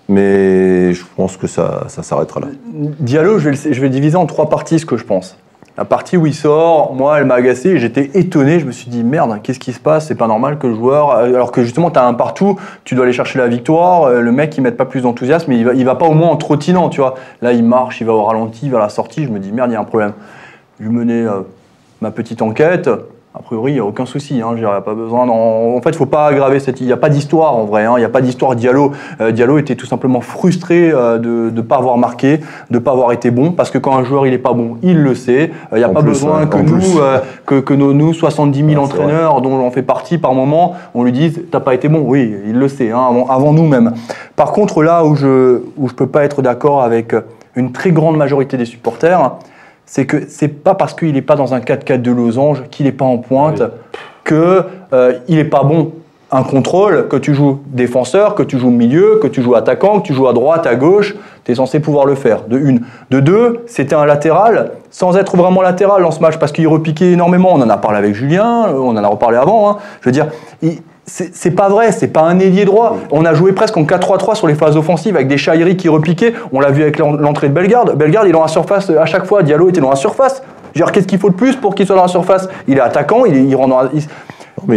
mais je pense que ça, ça s'arrêtera là. Diallo, je vais, le- je vais le diviser en trois parties, ce que je pense. La partie où il sort, moi, elle m'a agacé et j'étais étonné. Je me suis dit, merde, qu'est-ce qui se passe? C'est pas normal que le joueur, euh, alors que justement, tu as un partout, tu dois aller chercher la victoire. euh, Le mec, il met pas plus d'enthousiasme, mais il va, va pas au moins en trottinant, tu vois. Là, il marche, il va au ralenti, à la sortie. Je me dis, merde, il y a un problème. Je menais euh, ma petite enquête. A priori, il n'y a aucun souci. Hein, dirais, pas besoin. En fait, il faut pas aggraver cette. Il n'y a pas d'histoire en vrai. hein, Il n'y a pas d'histoire. Diallo, euh, Diallo était tout simplement frustré euh, de ne pas avoir marqué, de ne pas avoir été bon, parce que quand un joueur il est pas bon, il le sait. Euh, Il n'y a En pas plus, besoin que nous, euh, que, que nos, nous 70 000 Ouais, c'est entraîneurs dont on fait partie par moment, on lui dise t'as pas été bon. Oui, il le sait. Hein, avant, avant nous même. Par contre, là où je où je peux pas être d'accord avec une très grande majorité des supporters, c'est que c'est pas parce qu'il n'est pas dans un 4-4 de losange qu'il n'est pas en pointe que euh, il n'est pas bon. Un contrôle, que tu joues défenseur, que tu joues milieu, que tu joues attaquant, que tu joues à droite, à gauche, tu es censé pouvoir le faire. De une. De deux, c'était un latéral, sans être vraiment latéral dans ce match, parce qu'il repiquait énormément. On en a parlé avec Julien, euh, on en a reparlé avant. hein. Je veux dire, il- c'est pas vrai, c'est pas un ailier droit. On a joué presque en 4-3-3 sur les phases offensives avec des Chahiri qui repiquaient. On l'a vu avec l'en- l'entrée de Bellegarde. Bellegarde, il est dans la surface euh, à chaque fois. Diallo était dans la surface. Qu'est-ce qu'il faut de plus pour qu'il soit dans la surface? Il est attaquant, il, il rentre dans la- il-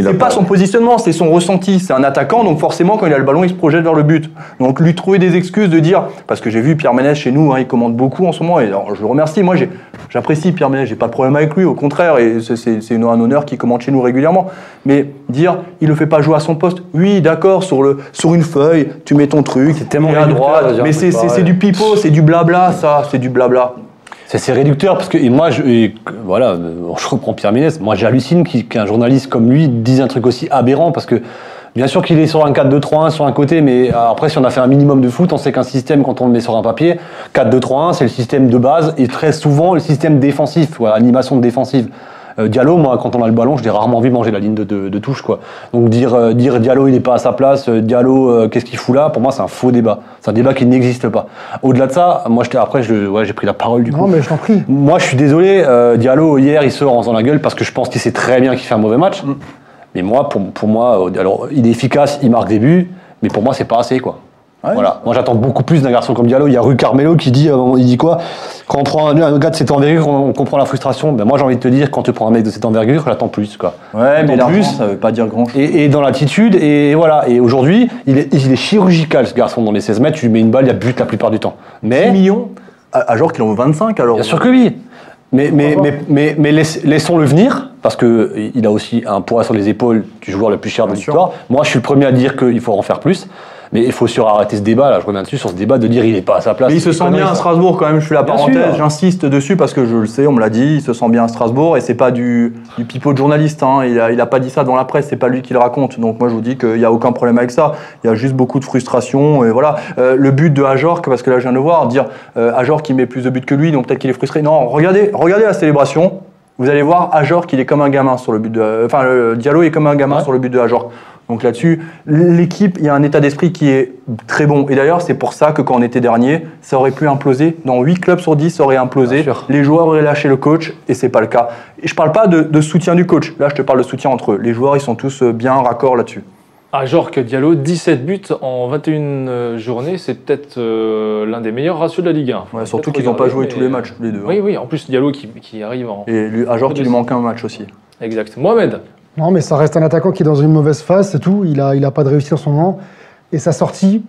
c'est pas son positionnement, c'est son ressenti. C'est un attaquant, donc forcément, quand il a le ballon, il se projette vers le but. Donc lui trouver des excuses de dire, parce que j'ai vu Pierre Ménès chez nous, hein, il commande beaucoup en ce moment, et alors, je le remercie. Moi, j'apprécie Pierre Ménès, j'ai pas de problème avec lui, au contraire, et c'est- un honneur qu'il commande chez nous régulièrement. Mais dire, il le fait pas jouer à son poste, oui, d'accord, sur, le, sur une feuille, tu mets ton truc, C'est tellement à droite, mais c'est du pipeau, c'est du blabla, ça, c'est du blabla. C'est réducteur parce que et moi je et voilà euh, je reprends Pierre Ménès. Moi j'hallucine qu'un journaliste comme lui dise un truc aussi aberrant parce que bien sûr qu'il est sur un 4-2-3-1 sur un côté mais après si on a fait un minimum de foot on sait qu'un système quand on le met sur un papier 4-2-3-1 c'est le système de base et très souvent le système défensif voilà, animation défensive Euh, Diallo, moi, quand on a le ballon, je l'ai rarement vu manger la ligne de, de- de touche, quoi. Donc dire, euh, dire Diallo, il n'est pas à sa place, euh, Diallo, euh, qu'est-ce qu'il fout là Pour moi, c'est un faux débat. C'est un débat qui n'existe pas. Au-delà de ça, moi, j'étais après, je, ouais, j'ai pris la parole du coup. Non, mais je t'en prie. Moi, je suis désolé, euh, Diallo, hier, il sort en faisant la gueule parce que je pense qu'il sait très bien qu'il fait un mauvais match. Mais moi, pour, pour moi, alors, il est efficace, il marque des buts, mais pour moi, c'est pas assez, quoi. Ouais. Voilà. Moi, j'attends beaucoup plus d'un garçon comme Diallo. Il y a Rue Carmelo qui dit, euh, il dit quoi? Quand on prend un, un gars de cette envergure, on, on comprend la frustration. Ben, moi, j'ai envie de te dire, quand tu prends un mec de cette envergure, j'attends plus, quoi. Ouais, mais plus- ça veut pas dire grand-chose. Et, et dans l'attitude, et voilà. Et aujourd'hui, il est, il est chirurgical, ce garçon, dans les 16 mètres. Tu lui mets une balle, il y a but la plupart du temps. 10 Mais, millions à, à genre qu'il en veut 25 alors. Bien sûr que oui. Mais, mais, mais, mais, laissons-le venir, parce qu'il a aussi un poids sur les épaules du joueur le plus cher de Bien l'histoire. Moi, je suis le premier à dire qu'il faut en faire plus. Mais il faut sur arrêter ce débat, là, je reviens dessus, sur ce débat de dire il n'est pas à sa place. Mais il se sent bien à Strasbourg quand même, je fais la Bien parenthèse, j'insiste dessus parce que je le sais, on me l'a dit, il se sent bien à Strasbourg et c'est pas du, du pipeau de journaliste, hein. il, a, il a pas dit ça dans la presse, c'est pas lui qui le raconte. Donc moi je vous dis qu'il n'y a aucun problème avec ça, il y a juste beaucoup de frustration et voilà. Euh, le but de Ajorc, parce que là je viens de le voir, dire euh, Ajorc qui met plus de buts que lui, donc peut-être qu'il est frustré. Non, regardez, regardez la célébration. Vous allez voir, Ajorc, il est comme un gamin sur le but de. Enfin, le Diallo est comme un gamin Ouais. sur le but de Ajorc. Donc là-dessus, l'équipe, il y a un état d'esprit qui est très bon. Et d'ailleurs, c'est pour ça que quand on était dernier, ça aurait pu imploser. Dans 8 clubs sur 10, ça aurait implosé. Les joueurs auraient lâché le coach et c'est pas le cas. Et je parle pas de, de soutien du coach. Là, je te parle de soutien entre eux. Les joueurs, ils sont tous euh, bien raccord là-dessus. À Jorque Diallo, 17 buts en 21 euh, journées, c'est peut-être euh, l'un des meilleurs ratios de la Ligue 1. Faut Ouais, surtout qu'ils n'ont pas joué tous les matchs, les deux. Oui, oui, en plus Diallo qui, qui arrive en. Et lui, à Jorge, il lui manque un match aussi. Exact. Mohamed, Non, mais ça reste un attaquant qui est dans une mauvaise phase, c'est tout. Il a, il a pas de réussite en ce moment. Et sa sortie,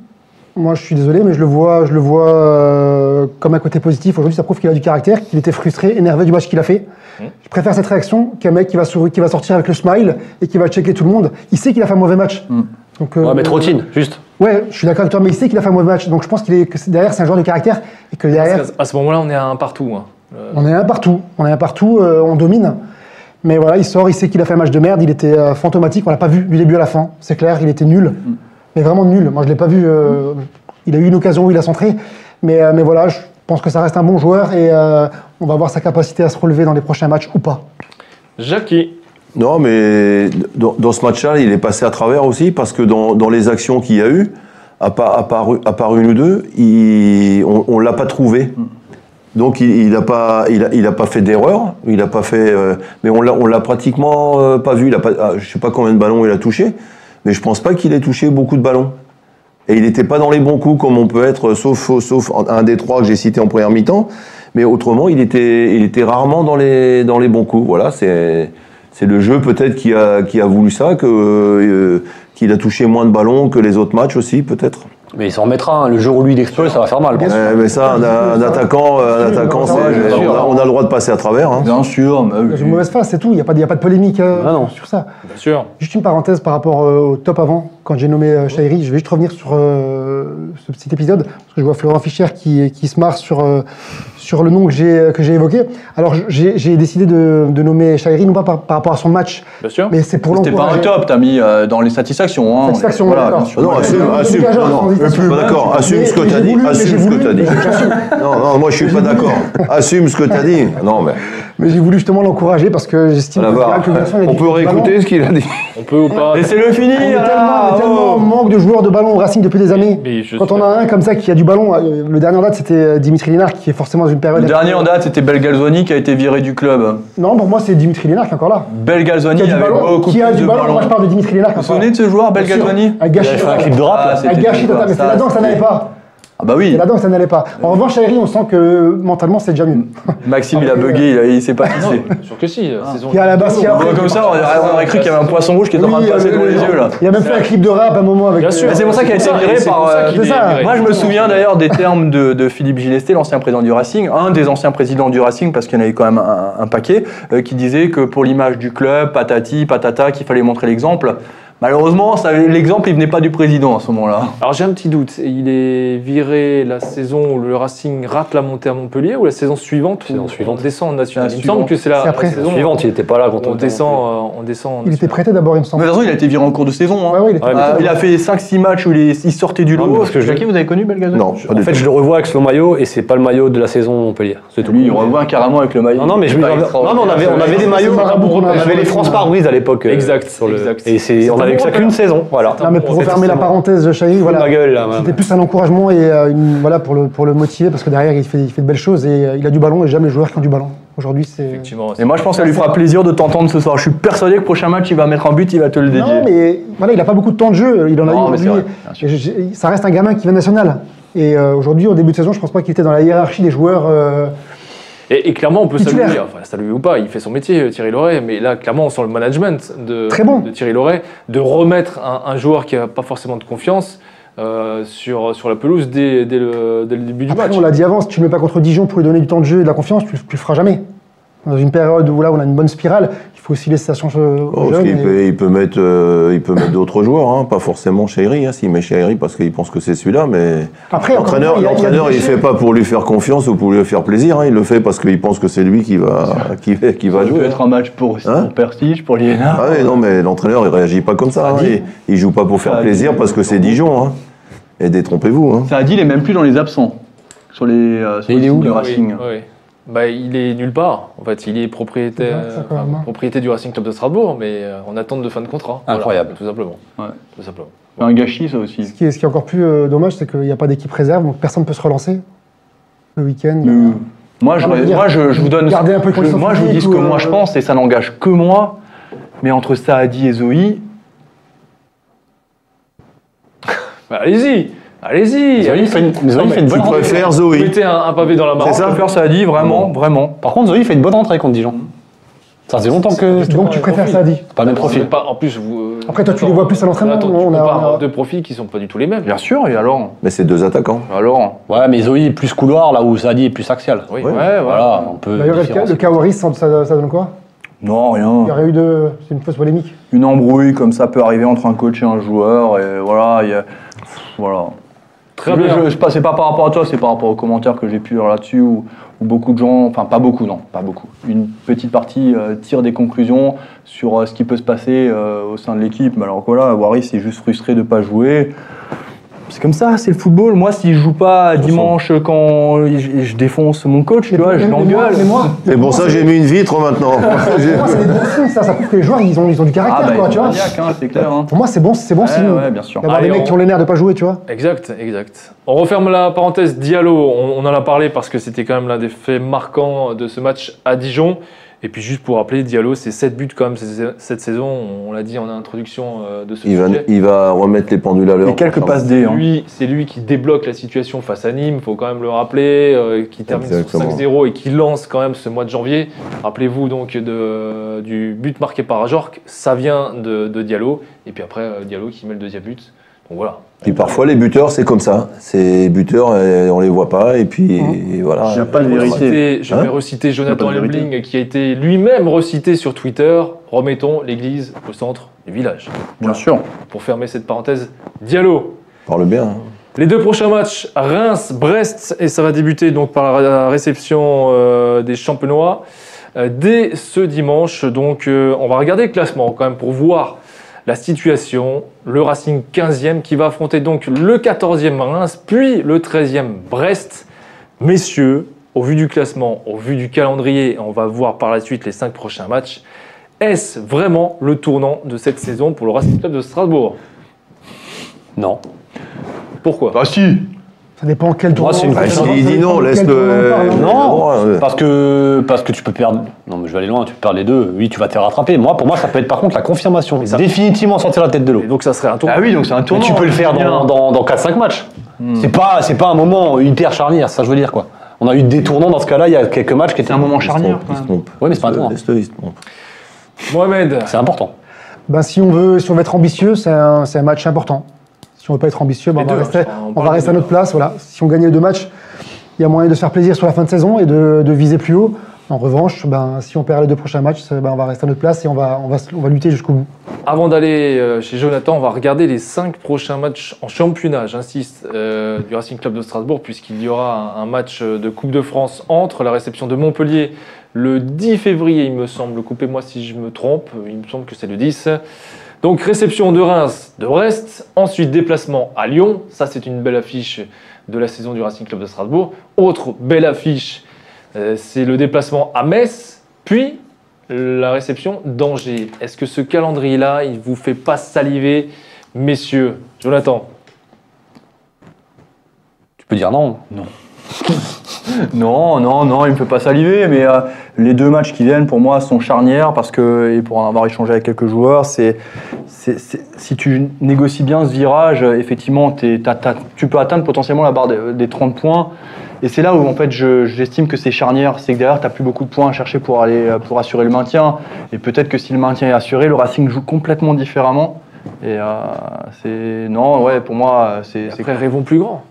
moi je suis désolé, mais je le vois, je le vois euh, comme un côté positif. Aujourd'hui, ça prouve qu'il a du caractère, qu'il était frustré, énervé du match qu'il a fait. Mmh. Je préfère cette réaction qu'un mec qui va, qui va sortir avec le smile et qui va checker tout le monde. Il sait qu'il a fait un mauvais match. Mmh. Donc, euh, Ouais, mais routine, juste. Ouais, je suis d'accord avec toi, mais il sait qu'il a fait un mauvais match. Donc je pense qu'il est, que derrière, c'est un joueur de caractère et que derrière, Parce à ce moment-là, on est à un partout. hein. Euh, on est un partout. On est un partout, euh, on domine. Mais voilà, il sort, il sait qu'il a fait un match de merde, il était euh, fantomatique, on l'a pas vu du début à la fin. C'est clair, il était nul. Mais vraiment nul. Moi, je l'ai pas vu. euh, Il a eu une occasion où il a centré. Mais, euh, mais voilà, je pense que ça reste un bon joueur et euh, on va voir sa capacité à se relever dans les prochains matchs ou pas. Jackie. Non, mais dans, dans ce match-là, il est passé à travers aussi parce que dans, dans les actions qu'il y a eu, à part, à part, à part une ou deux, il- on ne l'a pas trouvé. Donc il n'a pas, il a, il a pas fait d'erreur, il a pas fait, euh, mais on l'a, on l'a pratiquement euh, pas vu. Il a pas, ah, je sais pas combien de ballons il a touché, mais je pense pas qu'il ait touché beaucoup de ballons. Et il n'était pas dans les bons coups comme on peut être, sauf, sauf un des trois que j'ai cité en première mi-temps. Mais autrement, il était, il était rarement dans les, dans les bons coups. Voilà, c'est, c'est le jeu peut-être qui a, qui a voulu ça, que, euh, qu'il a touché moins de ballons que les autres matchs aussi, peut-être. Mais il s'en remettra. hein. Le jour où lui il explose, ça va faire mal. Bien. Ouais, mais ça, un, un attaquant, un attaquant, c'est- Ouais, bien on, a, on a le droit de passer à travers. hein. Bien sûr. mais oui. J'ai une mauvaise face, c'est tout. Il n'y a, pas de- il y a pas de polémique euh, Ah non. sur ça. Bien sûr. Juste une parenthèse par rapport euh, au top avant, quand j'ai nommé euh, Chahiri, je vais juste revenir sur euh, ce petit épisode, parce que je vois Florent Fischer qui, qui se marre sur, euh, sur le nom que j'ai que j'ai évoqué. Alors j'ai décidé de, de nommer Chahiri, non pas par, par rapport à son match, Bien sûr. mais c'est pour C'était pas un l'encourager. top, t'as mis euh, dans les satisfactions. Hein. Satisfaction, voilà, d'accord. non, assume, assume. mais- Non, non, mais- je suis pas d'accord. Assume ce que mais tu as j'ai dit. Assume ce que voulu- tu as dit. Non, non, moi je suis pas d'accord. Assume ce que tu as dit. Non, mais Mais j'ai voulu justement l'encourager parce que j'estime que On peut réécouter ce qu'il a dit. On peut ou pas. Laissez-le finir On est tellement, en oh. manque de joueurs de ballon au Racing depuis des années. Quand on a un comme ça qui a du ballon, euh, le dernier en date c'était euh, Dimitri Lénard qui est forcément une période. Le dernier en date, c'était Belgalzoni qui a été viré du club. Non, pour moi c'est Dimitri Lénard qui est encore là. Belgalzoni Qui a du avait ballon. Qui a du ballon. Moi je parle de Dimitri Lénard. Vous est vous souvenez de ce joueur. Belgalzoni Un Il gâchis total. clip de rap. Là. c'était Un gâchis terrible, total. Mais ça, c'est là-dedans que ça n'allait pas. Ah bah oui, C'est là-dedans ça n'allait pas. En revanche, Chahiri, on sent que mentalement c'est déjà mieux. Maxime il a bugué, il, a- il s'est pas Non, tissé. bien sûr que si. Ah. Saison la base, qui a- On voit comme ça, on aurait, on aurait cru qu'il y avait un poisson rouge qui était en train de passer euh, devant les yeux là. Il a même fait un clip de rap à un moment avec. Bien sûr. euh, Mais c'est pour ça qu'il a été viré c'est par, euh. Moi, je me souviens d'ailleurs des termes de, de Philippe Gillesté, l'ancien président du Racing, un des anciens présidents du Racing, parce qu'il y en avait quand même un, un paquet, euh, qui disait que pour l'image du club, patati, patata, qu'il fallait montrer l'exemple. Malheureusement, l'exemple, il venait pas du président à ce moment-là. Alors j'ai un petit doute. Il est viré la saison où le Racing rate la montée à Montpellier ou la saison suivante Saison où suivante. on descend en national? Il me semble que c'est la, saison Suivante, il était pas là quand où on on descend, euh, on descend en Il était prêté d'abord, il me Mais de semble. toute façon, il a été viré en cours de saison. hein. Ouais, ouais, il était Ouais, mais prêté Euh, il a fait 5-6 matchs où il, est- il sortait du Non, lot. mais parce que je- Jackie, vous avez connu Belgazon Non, pas En fait, tout. je le revois avec son maillot et c'est pas le maillot de la saison Montpellier. C'est tout. Lui, il revoit carrément avec le maillot. Non, non, mais je non, on avait, on avait des maillots, on avait les France Parouise à l'époque. euh, Exact, sur le- exact. Et ça qu'une saison, voilà. Non, mais pour refermer la parenthèse de voilà. ma gueule, là, C'était plus un encouragement et euh, une- voilà, pour, le, pour le motiver parce que derrière il fait, il fait de belles choses et euh, il a du ballon et j'aime les joueurs qui ont du ballon. Aujourd'hui c'est. Effectivement. Et moi, je pense que ça lui fera plaisir de t'entendre ce soir. Je suis persuadé que le prochain match, il va mettre un but, il va te le dédier. Non, mais voilà, il n'a pas beaucoup de temps de jeu. Il en a Non, eu mais c'est aujourd'hui. vrai, bien sûr. Et je- je- Ça reste un gamin qui vient national. Et euh, aujourd'hui, au début de saison, je pense pas qu'il était dans la hiérarchie des joueurs. euh, Et, et clairement, on peut saluer, enfin saluer ou pas, il fait son métier, Thierry Loret, mais là, clairement, on sent le management de, Très bon. de Thierry Loret, de remettre un, un joueur qui n'a pas forcément de confiance euh, sur, sur la pelouse dès, dès le, dès le début du match. on l'a dit avant, si tu ne le mets pas contre Dijon pour lui donner du temps de jeu et de la confiance, tu, tu le feras jamais. Dans une période où là, on a une bonne spirale, faut aussi laisser sa chance aux Oh, parce jeunes. qu'il et- peut, il peut mettre, euh, il peut mettre d'autres joueurs, hein, pas forcément Chahiri. Hein, S'il met Chahiri parce qu'il pense que c'est celui-là, mais l'entraîneur, il déchets. fait pas pour lui faire confiance ou pour lui faire plaisir. hein, il le fait parce qu'il pense que c'est lui qui va, qui, va- qui va Ça peut jouer. être un match pour, Hein pour Persich, pour Liénard. Ah oui, non, mais l'entraîneur, il réagit pas comme ça. hein, il, il joue pas pour faire plaisir dit. parce que c'est Dijon. Hein. Et détrompez-vous. Hein. Ça a dit, il est même plus dans les absents. Sur les, euh, sur le où, là? Racing. Oui, oui. Bah, il est nulle part. En fait, il est propriétaire, enfin, propriété du Racing Club de Strasbourg, mais euh, en attente de fin de contrat. Voilà, Incroyable. tout simplement. Ouais. Tout simplement. Un gâchis, ça aussi. Ce qui, est, ce qui est encore plus euh, dommage, c'est qu'il n'y a pas d'équipe réserve, donc personne ne peut se relancer. Le week-end. Euh, moi, je, dire, moi je, je vous donne. un peu moi, je vous dis ce que moi euh, je pense, et ça n'engage que moi. Mais entre Saadi et Zoé, Bah, allez-y Allez-y Zoé, allez-y. il fait une- Zoé, Non, fait une bonne Tu rentrée. Zoé mettez un, un pavé dans la main. je préfère Saadi, vraiment, vraiment. Par contre, Zoé, fait une bonne rentrée contre Dijon. Ça faisait longtemps que. donc tu préfères ça, dit. Pas le même profil. pas- en plus, vous. euh, Après, toi, tu les vois plus à l'entraînement, Attends, on a- a- deux profils qui sont pas du tout les mêmes. Bien sûr, et alors? Mais c'est deux attaquants. Alors? Ouais, mais Zoé est plus couloir là où Sadi est plus axial. Oui, Ouais. voilà. Voilà, on peut. D'ailleurs, le Waris, ça, ça- ça donne quoi? Non, rien. Il y aurait eu de. C'est une fausse polémique. Une embrouille comme ça peut arriver entre un coach et un joueur, et voilà, il y a- voilà. Très bien. je- c'est pas, par rapport à toi, c'est par rapport aux commentaires que j'ai pu lire là-dessus, où, beaucoup de gens, enfin pas beaucoup, non, pas beaucoup, une petite partie euh, tire des conclusions sur euh, ce qui peut se passer euh, au sein de l'équipe. Mais alors voilà, Waris est juste frustré de pas jouer. C'est comme ça, c'est le football. Moi, si je joue pas dimanche quand je, je défonce mon coach, tu vois, je l'engueule. mais moi, C'est pour ça que j'ai mis une vitre maintenant. Pour moi, c'est des bons signes, ça. Ça prouve que les joueurs, ils ont, ils ont du Ah, caractère, bah, quoi, ils tu vois. hein, c'est clair. Hein. Pour moi, c'est bon, c'est bon Ouais, signe. ouais, bien sûr. D'avoir Allez, des mecs qui ont les nerfs de pas jouer, tu vois. Exact, exact. On referme la parenthèse Diallo. On, on en a parlé parce que c'était quand même l'un des faits marquants de ce match à Dijon. Et puis juste pour rappeler, Diallo, c'est 7 buts quand même cette saison. On l'a dit en introduction euh, de ce Il va, il va remettre les pendules à l'heure. Et quelques passes D. Hein. Lui, c'est lui qui débloque la situation face à Nîmes, faut quand même le rappeler, euh, qui termine Exactement. sur 5-0 et qui lance quand même ce mois de janvier. Rappelez-vous donc de, du but marqué par Ajorc, ça vient de, de Diallo, et puis après euh, Diallo qui met le deuxième but. Donc voilà. Puis parfois les buteurs c'est comme ça. Ces buteurs euh, on les voit pas et puis Mmh. et voilà. Je vais vérité. reciter- Je vais Hein reciter Jonathan. Lebling qui a été lui-même recité sur Twitter. Remettons l'église au centre du village. Bien sûr. Pour fermer cette parenthèse, Diallo, Parle bien. hein. Les deux prochains matchs, Reims, Brest, et ça va débuter donc par la réception euh, des Champenois euh, dès ce dimanche. Donc euh, on va regarder le classement quand même pour voir la situation. Le Racing 15e qui va affronter donc le 14e Reims, puis le 13e Brest. Messieurs, au vu du classement, au vu du calendrier, on va voir par la suite les cinq prochains matchs. Est-ce vraiment le tournant de cette saison pour le Racing Club de Strasbourg? Non. Pourquoi? Bah si Ça dépend quel tournoi. c'est une question. Il dit non, laisse le. parle, hein. Non. Ouais. Parce que, parce que tu peux perdre. Non, mais je vais aller loin, tu peux perdre les deux. Oui, tu vas te faire rattraper. Moi, pour moi, ça peut être par contre la confirmation. ça- Définitivement sortir la tête de l'eau. Donc ça serait un tournant. Ah oui, donc c'est un tournant. tu peux le faire Julien. dans, dans, dans 4-5 matchs. Hmm. C'est pas, c'est pas un moment hyper charnière, ça je veux dire quoi. On a eu des tournants dans ce cas-là, il y a quelques matchs qui étaient C'est un moment charnière. Ouais, mais c'est pas un tournant. Mohamed, C'est important. Ben, si, on veut, si on veut être ambitieux, c'est un, c'est un match important. Si on veut pas être ambitieux, ben, on va deux, rester, hein, on on parle va rester à notre place. Voilà. Si on gagne les deux matchs, il y a moyen de se faire plaisir sur la fin de saison et de, de viser plus haut. En revanche, ben, si on perd les deux prochains matchs, ben, on va rester à notre place et on va, on va, se- on va lutter jusqu'au bout. avant d'aller euh, chez Jonathan, on va regarder les cinq prochains matchs en championnat, j'insiste, euh, du Racing Club de Strasbourg, puisqu'il y aura un, un match de Coupe de France entre la réception de Montpellier le 10 février, il me semble. Coupez-moi si je me trompe, il me semble que c'est le 10. Donc réception de Reims, de Brest, ensuite déplacement à Lyon, ça c'est une belle affiche de la saison du Racing Club de Strasbourg. Autre belle affiche, euh, c'est le déplacement à Metz, puis la réception d'Angers. Est-ce que ce calendrier-là, il vous fait pas saliver, messieurs Jonathan? Tu peux dire non. Non, non, non, il me fait pas saliver, mais euh, les deux matchs qui viennent pour moi sont charnières parce que, et pour avoir échangé avec quelques joueurs, c'est, si tu négocies bien ce virage, effectivement, tu peux atteindre potentiellement la barre des, des 30 points. Et c'est là où en fait je- j'estime que c'est charnière, c'est que derrière tu plus beaucoup de points à chercher pour aller pour assurer le maintien. Et peut-être que si le maintien est assuré, le Racing joue complètement différemment. Et euh, c'est non, ouais, pour moi c'est c'est Après, rêvons plus grand.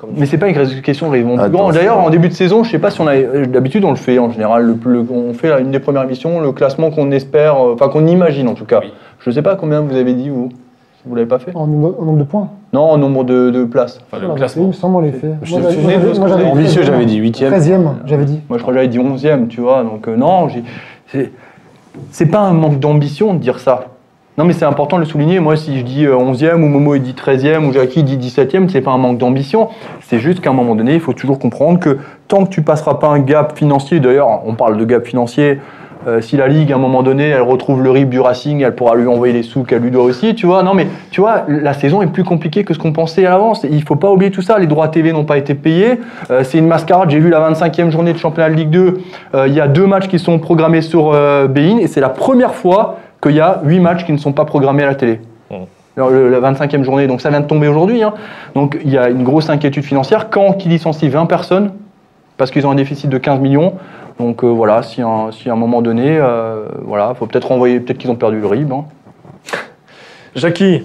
Comme mais c'est pas une question de rêvons plus. D'ailleurs, en début de saison, je sais pas si on a. D'habitude, on le fait en général. Le, le- on fait là, une des premières émissions, le classement qu'on espère, euh, enfin qu'on imagine en tout cas. Oui. Je sais pas combien vous avez dit vous. Vous l'avez pas fait En nombre, en nombre de points. Non, en nombre de, de places. Enfin, le classement. Il me semble, on les fait. Je Moi, j'avais- Ambitieux, 13e. j'avais dit 8ème. 13e, j'avais dit. Moi, je crois que j'avais dit 11e, tu vois. Donc euh, non, c'est pas un manque d'ambition de dire ça. Non, mais c'est important de le souligner. Moi, si je dis euh, 11e, ou Momo dit 13e, ou Jackie dit 17e, c'est pas un manque d'ambition. C'est juste qu'à un moment donné, il faut toujours comprendre que tant que tu passeras pas un gap financier, d'ailleurs, on parle de gap financier, euh, si la Ligue, à un moment donné, elle retrouve le RIB du Racing, elle pourra lui envoyer les sous qu'elle lui doit aussi, tu vois. Non, mais tu vois, la saison est plus compliquée que ce qu'on pensait à l'avance. Il faut pas oublier tout ça. Les droits TV n'ont pas été payés. Euh, c'est une mascarade. J'ai vu la 25e journée de championnat de Ligue 2. Euh, Il y a deux matchs qui sont programmés sur euh, Bein et c'est la première fois qu'il y a huit matchs qui ne sont pas programmés à la télé. Alors, le- la 25e journée, donc ça vient de tomber aujourd'hui. hein. Donc il y a une grosse inquiétude financière. Quand qui licencie 20 personnes, parce qu'ils ont un déficit de 15 millions. Donc euh, voilà, si, un- si à un moment donné, euh, voilà, faut peut-être renvoyer, peut-être qu'ils ont perdu le RIB. hein. Jackie,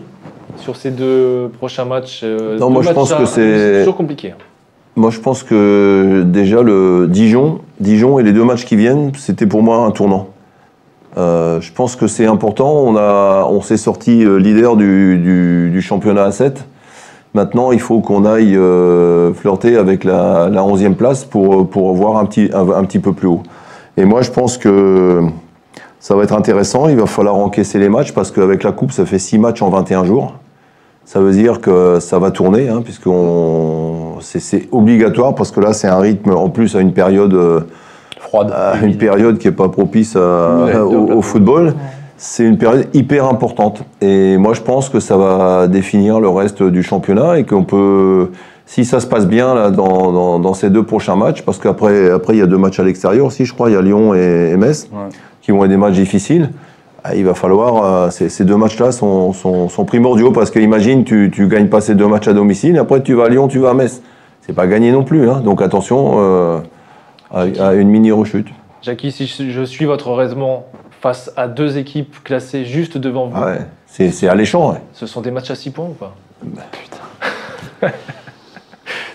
sur ces deux prochains matchs. euh, Non, deux moi, je pense à- que c'est- toujours compliqué. hein. Moi, je pense que déjà le Dijon, Dijon et les deux matchs qui viennent, c'était pour moi un tournant. Euh, je pense que c'est important. On on s'est sorti euh, leader du, championnat à 7. Maintenant, il faut qu'on aille euh, flirter avec la, la 11e place pour, pour voir un petit, un, petit peu plus haut. Et moi, je pense que ça va être intéressant. Il va falloir encaisser les matchs parce qu'avec la Coupe, ça fait 6 matchs en 21 jours. ça veut dire que ça va tourner, hein, puisqu'on c'est- obligatoire parce que là c'est un rythme en plus à une période, Froide. à une période qui est pas propice à- Ouais, au, au football. C'est une période hyper importante et moi je pense que ça va définir le reste du championnat et qu'on peut, si ça se passe bien là, dans, dans, dans ces deux prochains matchs, parce qu'après après il y a deux matchs à l'extérieur aussi, je crois, il y a Lyon et, et Metz Ouais. qui vont être des matchs difficiles. Ah, Il va falloir, euh, ces, ces deux matchs-là sont, sont, sont primordiaux parce que imagine, tu, tu gagnes pas ces deux matchs à domicile, après tu vas à Lyon, tu vas à Metz. C'est pas gagné non plus, hein. donc attention euh, à, à une mini rechute. Jackie, si je suis votre raisonnement face à deux équipes classées juste devant vous, Ah ouais, c'est c'est alléchant. ouais. ce sont des matchs à 6 points ou pas Putain.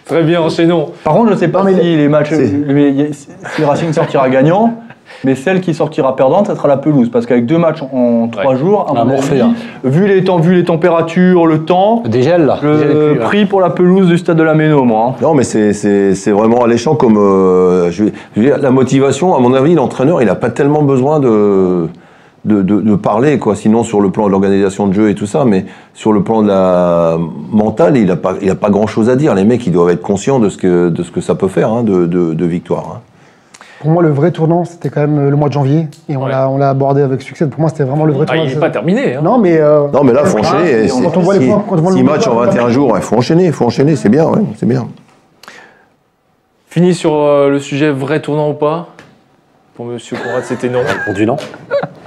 Très bien, enchaînons. Par contre, je sais pas Non, mais si les matchs, si Racing sortira gagnant, mais celle qui sortira perdante, ça sera la pelouse, parce qu'avec deux matchs en trois Ouais. jours, à Un mon avis, hein. vu les temps, vu les températures, le temps, Dégel là. Dégel je plus, là. prie pour la pelouse du stade de la Méno, moi. hein. Non, mais c'est- c'est c'est vraiment alléchant comme. euh, je, je veux dire, la motivation, à mon avis, l'entraîneur, il n'a pas tellement besoin de, de, de- de parler, quoi. Sinon, sur le plan de l'organisation de jeu et tout ça, mais sur le plan de la mentale, il n'a pas, il a pas grand chose à dire. Les mecs, ils doivent être conscients de ce que, de ce que ça peut faire, hein, de, de, de victoire. hein. Pour moi, le vrai tournant, c'était quand même le mois de janvier. Et on Ouais. l'a on l'a abordé avec succès. Pour moi, c'était vraiment le vrai Ah, tournant. il n'est pas terminé. hein. Non, mais. euh, Non, mais là, il faut enchaîner. quand on voit les points- quand on voit le matchs en points, 21 jours, il faut enchaîner, il faut enchaîner, c'est bien, ouais, c'est bien. Fini sur euh, le sujet vrai tournant ou pas? Pour Monsieur Conrad, c'était non. On dit non.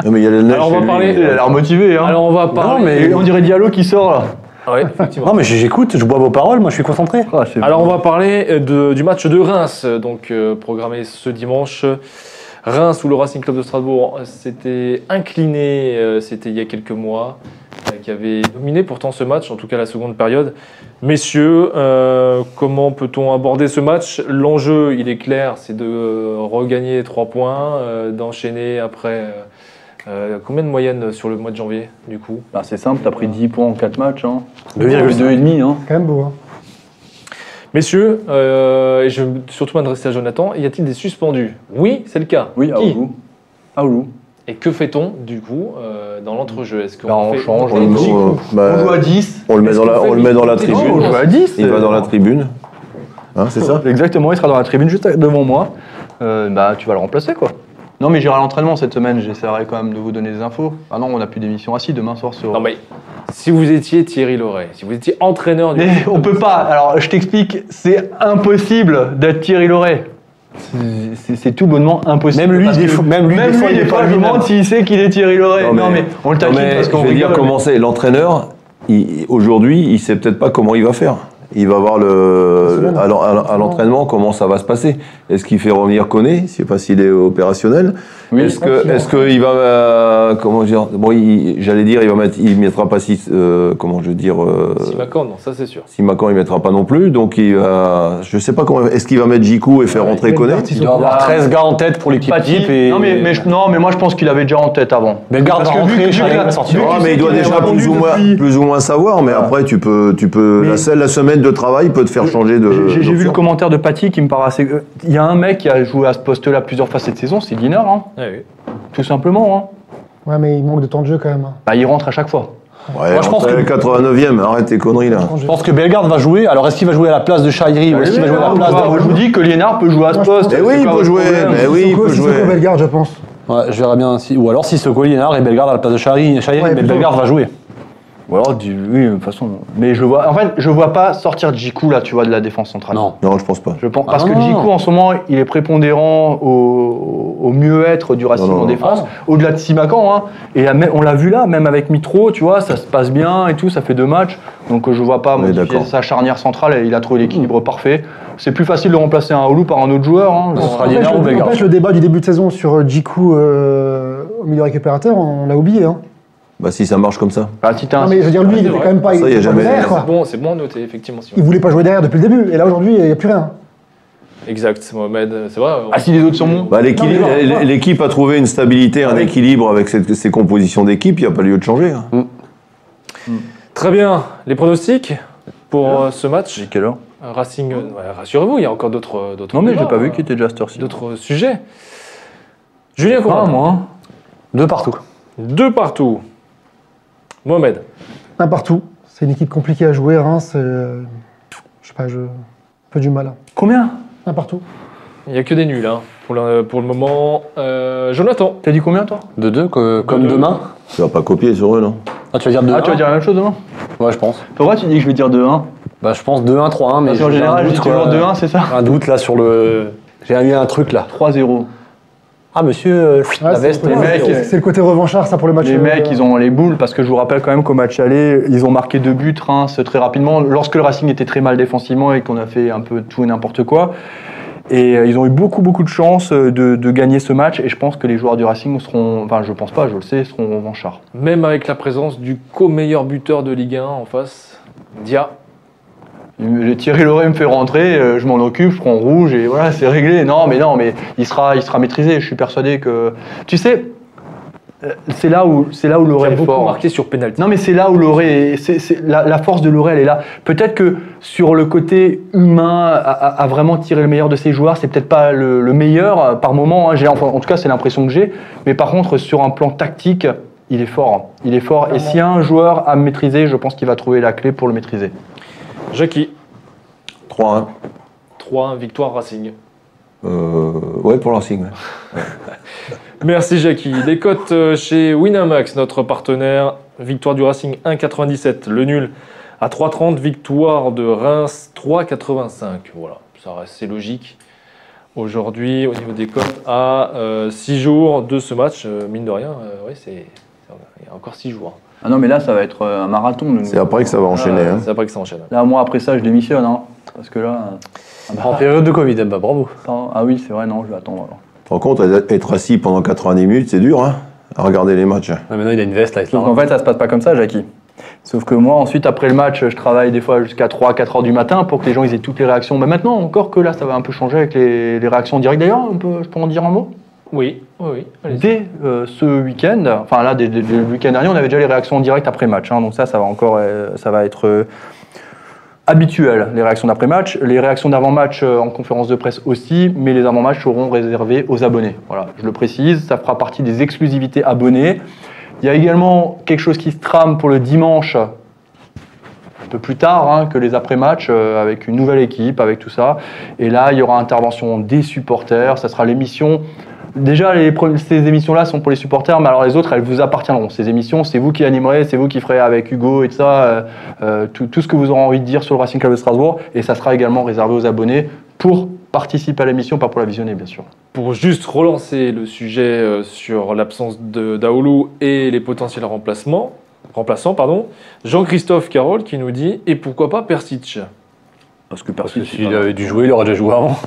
Non, mais il y a la neige Alors, on va lui. parler- Il a l'air motivé, hein. Alors on va parler. mais- Et on dirait Diallo qui sort là. Ah effectivement. Non mais j'écoute, je bois vos paroles, moi je suis concentré. Ah, Alors on va parler euh, de- du match de Reims, euh, donc euh, programmé ce dimanche. Reims où le Racing Club de Strasbourg s'était incliné, euh, c'était il y a quelques mois, euh, qui avait dominé pourtant ce match, en tout cas la seconde période. Messieurs, euh, comment peut-on aborder ce match? L'enjeu, il est clair, c'est de euh, regagner trois points, euh, d'enchaîner après. Euh, combien de moyenne sur le mois de janvier, du coup? Bah, c'est simple, t'as pris 10 points en 4 matchs. Hein. 2,5. 2,5. Hein. quand même beau. hein. Messieurs, euh, et je vais surtout m'adresser à Jonathan, y a-t-il des suspendus? Oui, c'est le cas. Oui, Qui? Aoulou. Aoulou. Et que fait-on du coup euh, dans l'entrejeu? Est-ce qu'on Bah, on fait change, On, bah, On joue à 10. on le met dans la, on le met dans la tribune. On joue à 10. Il va dans la tribune. Hein, c'est ça Exactement, il sera dans la tribune juste devant moi. Euh, bah, tu vas le remplacer, quoi. Non, mais j'irai à l'entraînement cette semaine, j'essaierai quand même de vous donner des infos. Ah non, on n'a plus d'émission. Ah si, demain soir sur. Non mais si vous étiez Thierry Loret, si vous étiez entraîneur du Mais on peut pas. Alors, je t'explique, c'est impossible d'être Thierry Loret. C'est- tout bonnement impossible. Même lui, Parce des que- fois- même lui, des fois, il est pas je me lui-même. demande s'il sait qu'il est Thierry Loret. Non, mais, on le taquine mais parce qu'on Je vais dire comment c'est. L'entraîneur, aujourd'hui, il sait peut-être pas comment il va faire. Il va voir le, à l'en- à l'entraînement comment ça va se passer. Est-ce qu'il fait revenir Koné? Je sais pas s'il est opérationnel. Oui. Est-ce que, est-ce qu'il va, euh, comment dire Bon, il- j'allais dire, il va mettre, il mettra pas six, euh, comment je veux dire, euh, Si Macan, non, ça c'est sûr. si Macan il mettra pas non plus, donc il va, je sais pas comment. Est-ce qu'il va mettre Jiku et faire rentrer il va Koné Il doit avoir Ah, 13 gars en tête pour l'équipe Paty- type et... non, mais, mais je- non, mais moi je pense qu'il avait déjà en tête avant. Bellegarde Parce va rentrer, Ah, mais il doit déjà plus ou, moins, plus ou moins savoir, mais après tu peux, tu peux Mais- la, seule- la semaine de travail peut te faire changer de. J'ai- vu le commentaire de Paty qui me paraît assez. euh, Il y a un mec qui a joué à ce poste-là plusieurs fois cette saison, c'est Guinard, hein, Ah oui. tout simplement. Hein. Ouais, mais il manque de temps de jeu quand même. hein. Bah, il rentre à chaque fois. Ouais, Moi, je pense que- le 89e, arrête tes conneries là. Je pense que Bellegarde va jouer. Alors est-ce qu'il va jouer à la place de Chahiri ou est-ce qu'il va jouer à la place je vous dis que Liénard peut jouer à ce poste? Mais oui, il peut jouer, mais oui, il peut jouer. Bellegarde, je pense. Ouais, je verrai bien. Si... Ou alors si ce Liénard et Bellegarde à la place de Chahiri, Chahiri Ouais, mais. Bellegarde va jouer. Ou alors, du- oui, de toute façon. Mais je vois. En fait, je vois pas sortir Djikou là, tu vois, de la défense centrale. Non. Non, je pense pas. Je pense, Ah parce non, que. Djikou, en ce moment, il est prépondérant au, au mieux-être du Racing Non, non, en défense, au-delà de Simacan. Hein. Et on l'a vu là, même avec Mitro, tu vois, ça se passe bien et tout, ça fait deux matchs. Donc euh, je vois pas modifier sa charnière centrale et il a trouvé l'équilibre parfait. C'est plus facile de remplacer un Oulu par un autre joueur. Hein. Sera En fait, ou en fait, le débat du début de saison sur euh, Djikou euh, au milieu récupérateur, on l'a oublié. Hein. Bah si ça marche comme ça. bah, si Non, mais je veux dire, lui, il c'est était quand même pas. Ça, il. C'est bon, c'est bon à noter, effectivement. Simon. Il voulait pas jouer derrière depuis le début. Et là, aujourd'hui, il n'y a plus rien. Exact, Mohamed, c'est vrai. on- Ah, si les autres sont bons Bah, l'équilibre- Non, mais non, non. L'équipe a trouvé une stabilité, un Oui. équilibre avec cette- ces compositions d'équipe, il n'y a pas lieu de changer. hein. Très bien, les pronostics pour euh, ce match J'ai quelle heure Euh, Racing, euh, ouais, rassurez-vous, il y a encore d'autres euh, d'autres Non, mais j'ai débats, pas vu euh, qu'il était déjà à cette heure-ci. d'autres sujets. Julien Ah, Conrad, moi. Deux partout. deux partout. Mohamed, Un partout. C'est une équipe compliquée à jouer, Reims. euh, je sais pas, je, un peu du mal. hein. Combien? Un partout. Il n'y a que des nuls hein, pour, le, pour le moment. Euh, Jonathan T'as dit combien toi? De deux, que- comme deux. demain? Tu vas pas copier sur eux, non? Ah, tu vas dire 2 Ah, tu vas dire la même chose demain? Ouais, je pense. Pourquoi tu dis que je vais dire 2-1 Bah, je pense 2-1, 3-1, mais Parce qu'en j'ai un général, dis toujours quoi. 2-1, c'est ça? Un doute là sur le. J'ai eu un truc là. 3-0. Ah, monsieur, euh, la veste. les mecs, c'est- c'est le côté revanchard, ça, pour le match. Les euh, mecs, ils ont les boules parce que je vous rappelle quand même qu'au match aller, ils ont marqué deux buts, Reims, très rapidement, lorsque le Racing était très mal défensivement et qu'on a fait un peu tout et n'importe quoi. Et euh, ils ont eu beaucoup, beaucoup de chance de, de gagner ce match. Et je pense que les joueurs du Racing seront, enfin, je pense pas, je le sais, seront revanchards. Même avec la présence du co-meilleur buteur de Ligue 1 en face, Dia. Thierry Loret me fait rentrer, euh, je m'en occupe, je prends rouge et voilà, c'est réglé. Non, mais non, mais il sera, il sera maîtrisé. Je suis persuadé que, tu sais, euh, c'est là où, c'est là où a est beaucoup fort. marqué sur penalty. Non, mais c'est là où Loré, est- c'est, la, la force de Loré, elle est là. Peut-être que sur le côté humain, à, à- à vraiment tirer le meilleur de ses joueurs, c'est peut-être pas le, le meilleur euh, par moment. hein, enfin, en tout cas, c'est l'impression que j'ai. Mais par contre, sur un plan tactique, il est fort. Il est fort. Et s'il y a un joueur à maîtriser, je pense qu'il va trouver la clé pour le maîtriser. Jackie, 3-1. 3 victoire Racing. Euh, ouais, pour l'Racing. ouais. Merci Jackie. Les cotes euh, chez Winamax, notre partenaire. Victoire du Racing 1,97. Le nul à 3,30. Victoire de Reims 3,85. Voilà, ça reste c'est logique. Aujourd'hui, au niveau des cotes, à 6 jours de ce match, euh, mine de rien, euh, ouais, c'est, il y a encore 6 jours. Ah non, mais là, ça va être euh, un marathon. C'est après que ça va enchaîner. Ah, hein. C'est après que ça enchaîne. Là, moi, après ça, je démissionne. hein, parce que là. En période de Covid, bah bravo. attends, ah oui, c'est vrai, non, je vais attendre. alors. Rends compte, être assis pendant 90 minutes, c'est dur, hein, à regarder les matchs. Ah, maintenant, il a une veste là, il se Donc en fait, ça se passe pas comme ça, Jackie. Sauf que moi, ensuite, après le match, je travaille des fois jusqu'à 3-4 heures du matin pour que les gens ils aient toutes les réactions. Mais maintenant, encore que là, ça va un peu changer avec les, les réactions directes. D'ailleurs, on peut- je peux en dire un mot? Oui, oui. Dès euh, ce week-end, enfin là, dès, le week-end dernier, on avait déjà les réactions en direct après match. hein. donc ça, ça va encore, euh, ça va être euh, habituel, les réactions d'après match. Les réactions d'avant-match euh, en conférence de presse aussi, mais les avant-matchs seront réservés aux abonnés. Voilà, je le précise, ça fera partie des exclusivités abonnés. Il y a également quelque chose qui se trame pour le dimanche, un peu plus tard hein, que les après-matchs, avec une nouvelle équipe, avec tout ça. Et là, il y aura intervention des supporters. Ça sera l'émission. Déjà, ces émissions-là sont pour les supporters, mais alors les autres, elles vous appartiendront. Ces émissions, c'est vous qui animerez, c'est vous qui ferez avec Hugo et tout ça, euh, euh, tout, tout ce que vous aurez envie de dire sur le Racing Club de Strasbourg. Et ça sera également réservé aux abonnés pour participer à l'émission, pas pour la visionner, bien sûr. Pour juste relancer le sujet euh, sur l'absence de d'Aoulou et les potentiels remplacements, remplaçants, pardon, Jean-Christophe Carole qui nous dit et pourquoi pas Persic? Parce que Parce que s'il avait dû jouer, il aurait déjà joué avant.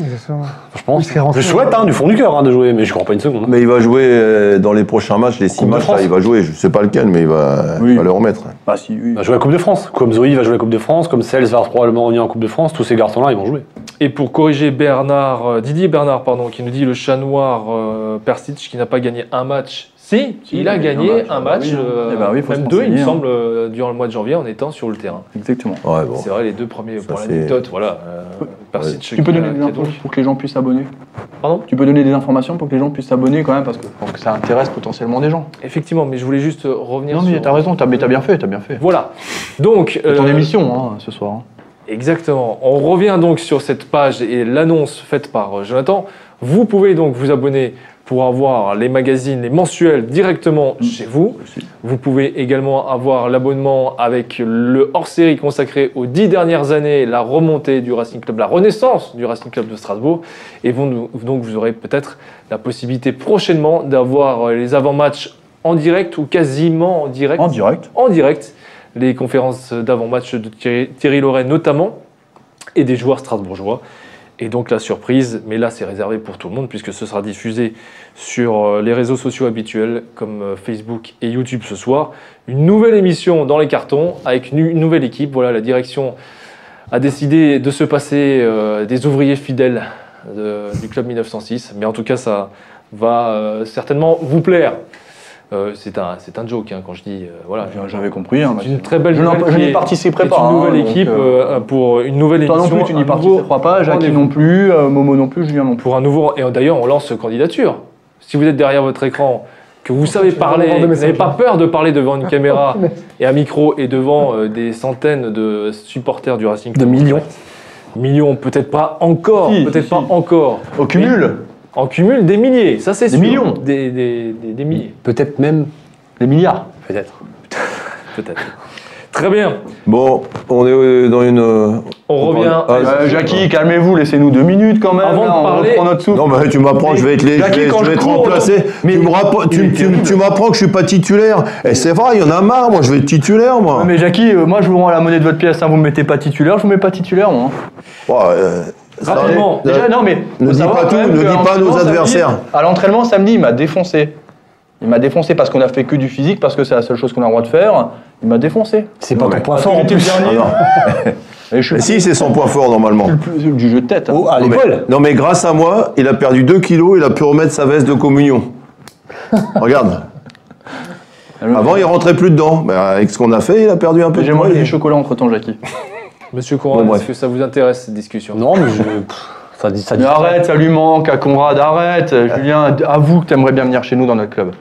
Exactement. Je pense. Je souhaite, hein, du fond du cœur, hein, de jouer, mais je crois pas une seconde. Mais il va jouer euh, dans les prochains matchs, les six Coupe de matchs, France. là, il va jouer. Je sais pas lequel, mais il va, Oui. il va le remettre. Bah si, oui. Il va jouer la Coupe de France. Comme Zoé va jouer la Coupe de France, comme Cels va probablement revenir en Coupe de France, tous ces garçons-là, ils vont jouer. Et pour corriger Bernard, euh, Didier Bernard, pardon, qui nous dit le chat noir euh, Persic qui n'a pas gagné un match. Si, Si, il a il a gagné gagné un un match, bah oui, hein. euh, Eh ben oui, même deux, il me hein. semble, euh, durant le mois de janvier en étant sur le terrain. Exactement. Ouais, bon. C'est vrai, les deux premiers, Ça, pour c'est- l'anecdote, voilà. euh, Tu peux donner des infos pour que les gens puissent s'abonner? Pardon? Tu peux donner des informations pour que les gens puissent s'abonner quand même, parce que, pour que ça intéresse potentiellement des gens. Effectivement, mais je voulais juste euh, revenir Non mais sur... t'as raison, t'as, mais t'as bien fait, t'as bien fait. Voilà. Donc, ton euh, émission hein, ce soir. hein. Exactement. On revient donc sur cette page et l'annonce faite par euh, Jonathan. Vous pouvez donc vous abonner pour avoir les magazines, les mensuels directement chez vous. Vous pouvez également avoir l'abonnement avec le hors-série consacré aux dix dernières années, la remontée du Racing Club, la renaissance du Racing Club de Strasbourg. Et vous- donc vous aurez peut-être la possibilité prochainement d'avoir les avant-matchs en direct ou quasiment en direct En direct. en direct les conférences d'avant-match de Thierry, Thierry Loret notamment et des joueurs strasbourgeois. Et donc la surprise, mais là c'est réservé pour tout le monde puisque ce sera diffusé sur euh, les réseaux sociaux habituels comme euh, Facebook et YouTube ce soir. Une nouvelle émission dans les cartons avec une nouvelle équipe. Voilà, la direction a décidé de se passer euh, des ouvriers fidèles du club 1906. Mais en tout cas, ça va certainement vous plaire. Euh, c'est un, c'est un joke hein, quand je dis euh, voilà. J'avais compris. hein, C'est une très belle je n'en- nouvelle je qui n'y est- participerai pas. une hein, nouvelle donc, équipe euh, euh, pour une nouvelle Toi émission. non plus, tu un n'y nouveau participeras pas, Jackie rendez-vous. non plus, euh, Momo non plus, Julien non plus. Pour un nouveau et d'ailleurs on lance candidature. Si vous êtes derrière votre écran que vous savez parler, vous n'avez messages. pas peur de parler devant une caméra et un micro et devant euh, des centaines de supporters du Racing De millions. Millions, peut-être pas encore, Si, peut-être si, pas si. encore. Au cumul, En cumul, des milliers, ça c'est Des sûr. millions. Des, des, des- des milliers, Peut-être même. des milliards. Peut-être. peut-être. Très bien, Bon, on est euh, dans une. euh, on revient. Ah, Euh, Jackie, calmez-vous, laissez-nous deux minutes quand même. Avant de là, on parler- reprend notre souffle. Non, mais tu m'apprends, je vais être, les, je vais, je être remplacé. mais- tu m'apprends que je suis pas titulaire. Et c'est vrai, il y en a marre, moi je vais être titulaire, moi. Mais Jackie, euh, moi je vous rends la monnaie de votre pièce, hein, vous me mettez pas titulaire, je vous mets pas titulaire moi. Ouais, euh, Rapidement. Déjà, non mais. ne dis pas tout, ne dis pas à nos samedi- adversaires. À l'entraînement samedi, il m'a défoncé. Il m'a défoncé parce qu'on a fait que du physique, parce que c'est la seule chose qu'on a le droit de faire. Il m'a défoncé. C'est pas ton point Parce fort que en plus. le dernier. Ah Mais si, c'est son point fort normalement. du jeu de tête. hein. Oh, à Non, mais- l'école. Non, mais grâce à moi, il a perdu 2 kilos, il a pu remettre sa veste de communion. Regarde. Avant, il rentrait plus dedans. Mais avec ce qu'on a fait, il a perdu un peu de J'ai poids. mangé et- du chocolat entre temps, Jackie. Monsieur Conrad, Bon, bref. est-ce que ça vous intéresse cette discussion? Non, mais je. pff, Ça dit, ça dit. Mais arrête, ça lui manque à Conrad, arrête. Julien, avoue que t'aimerais bien venir chez nous dans notre club.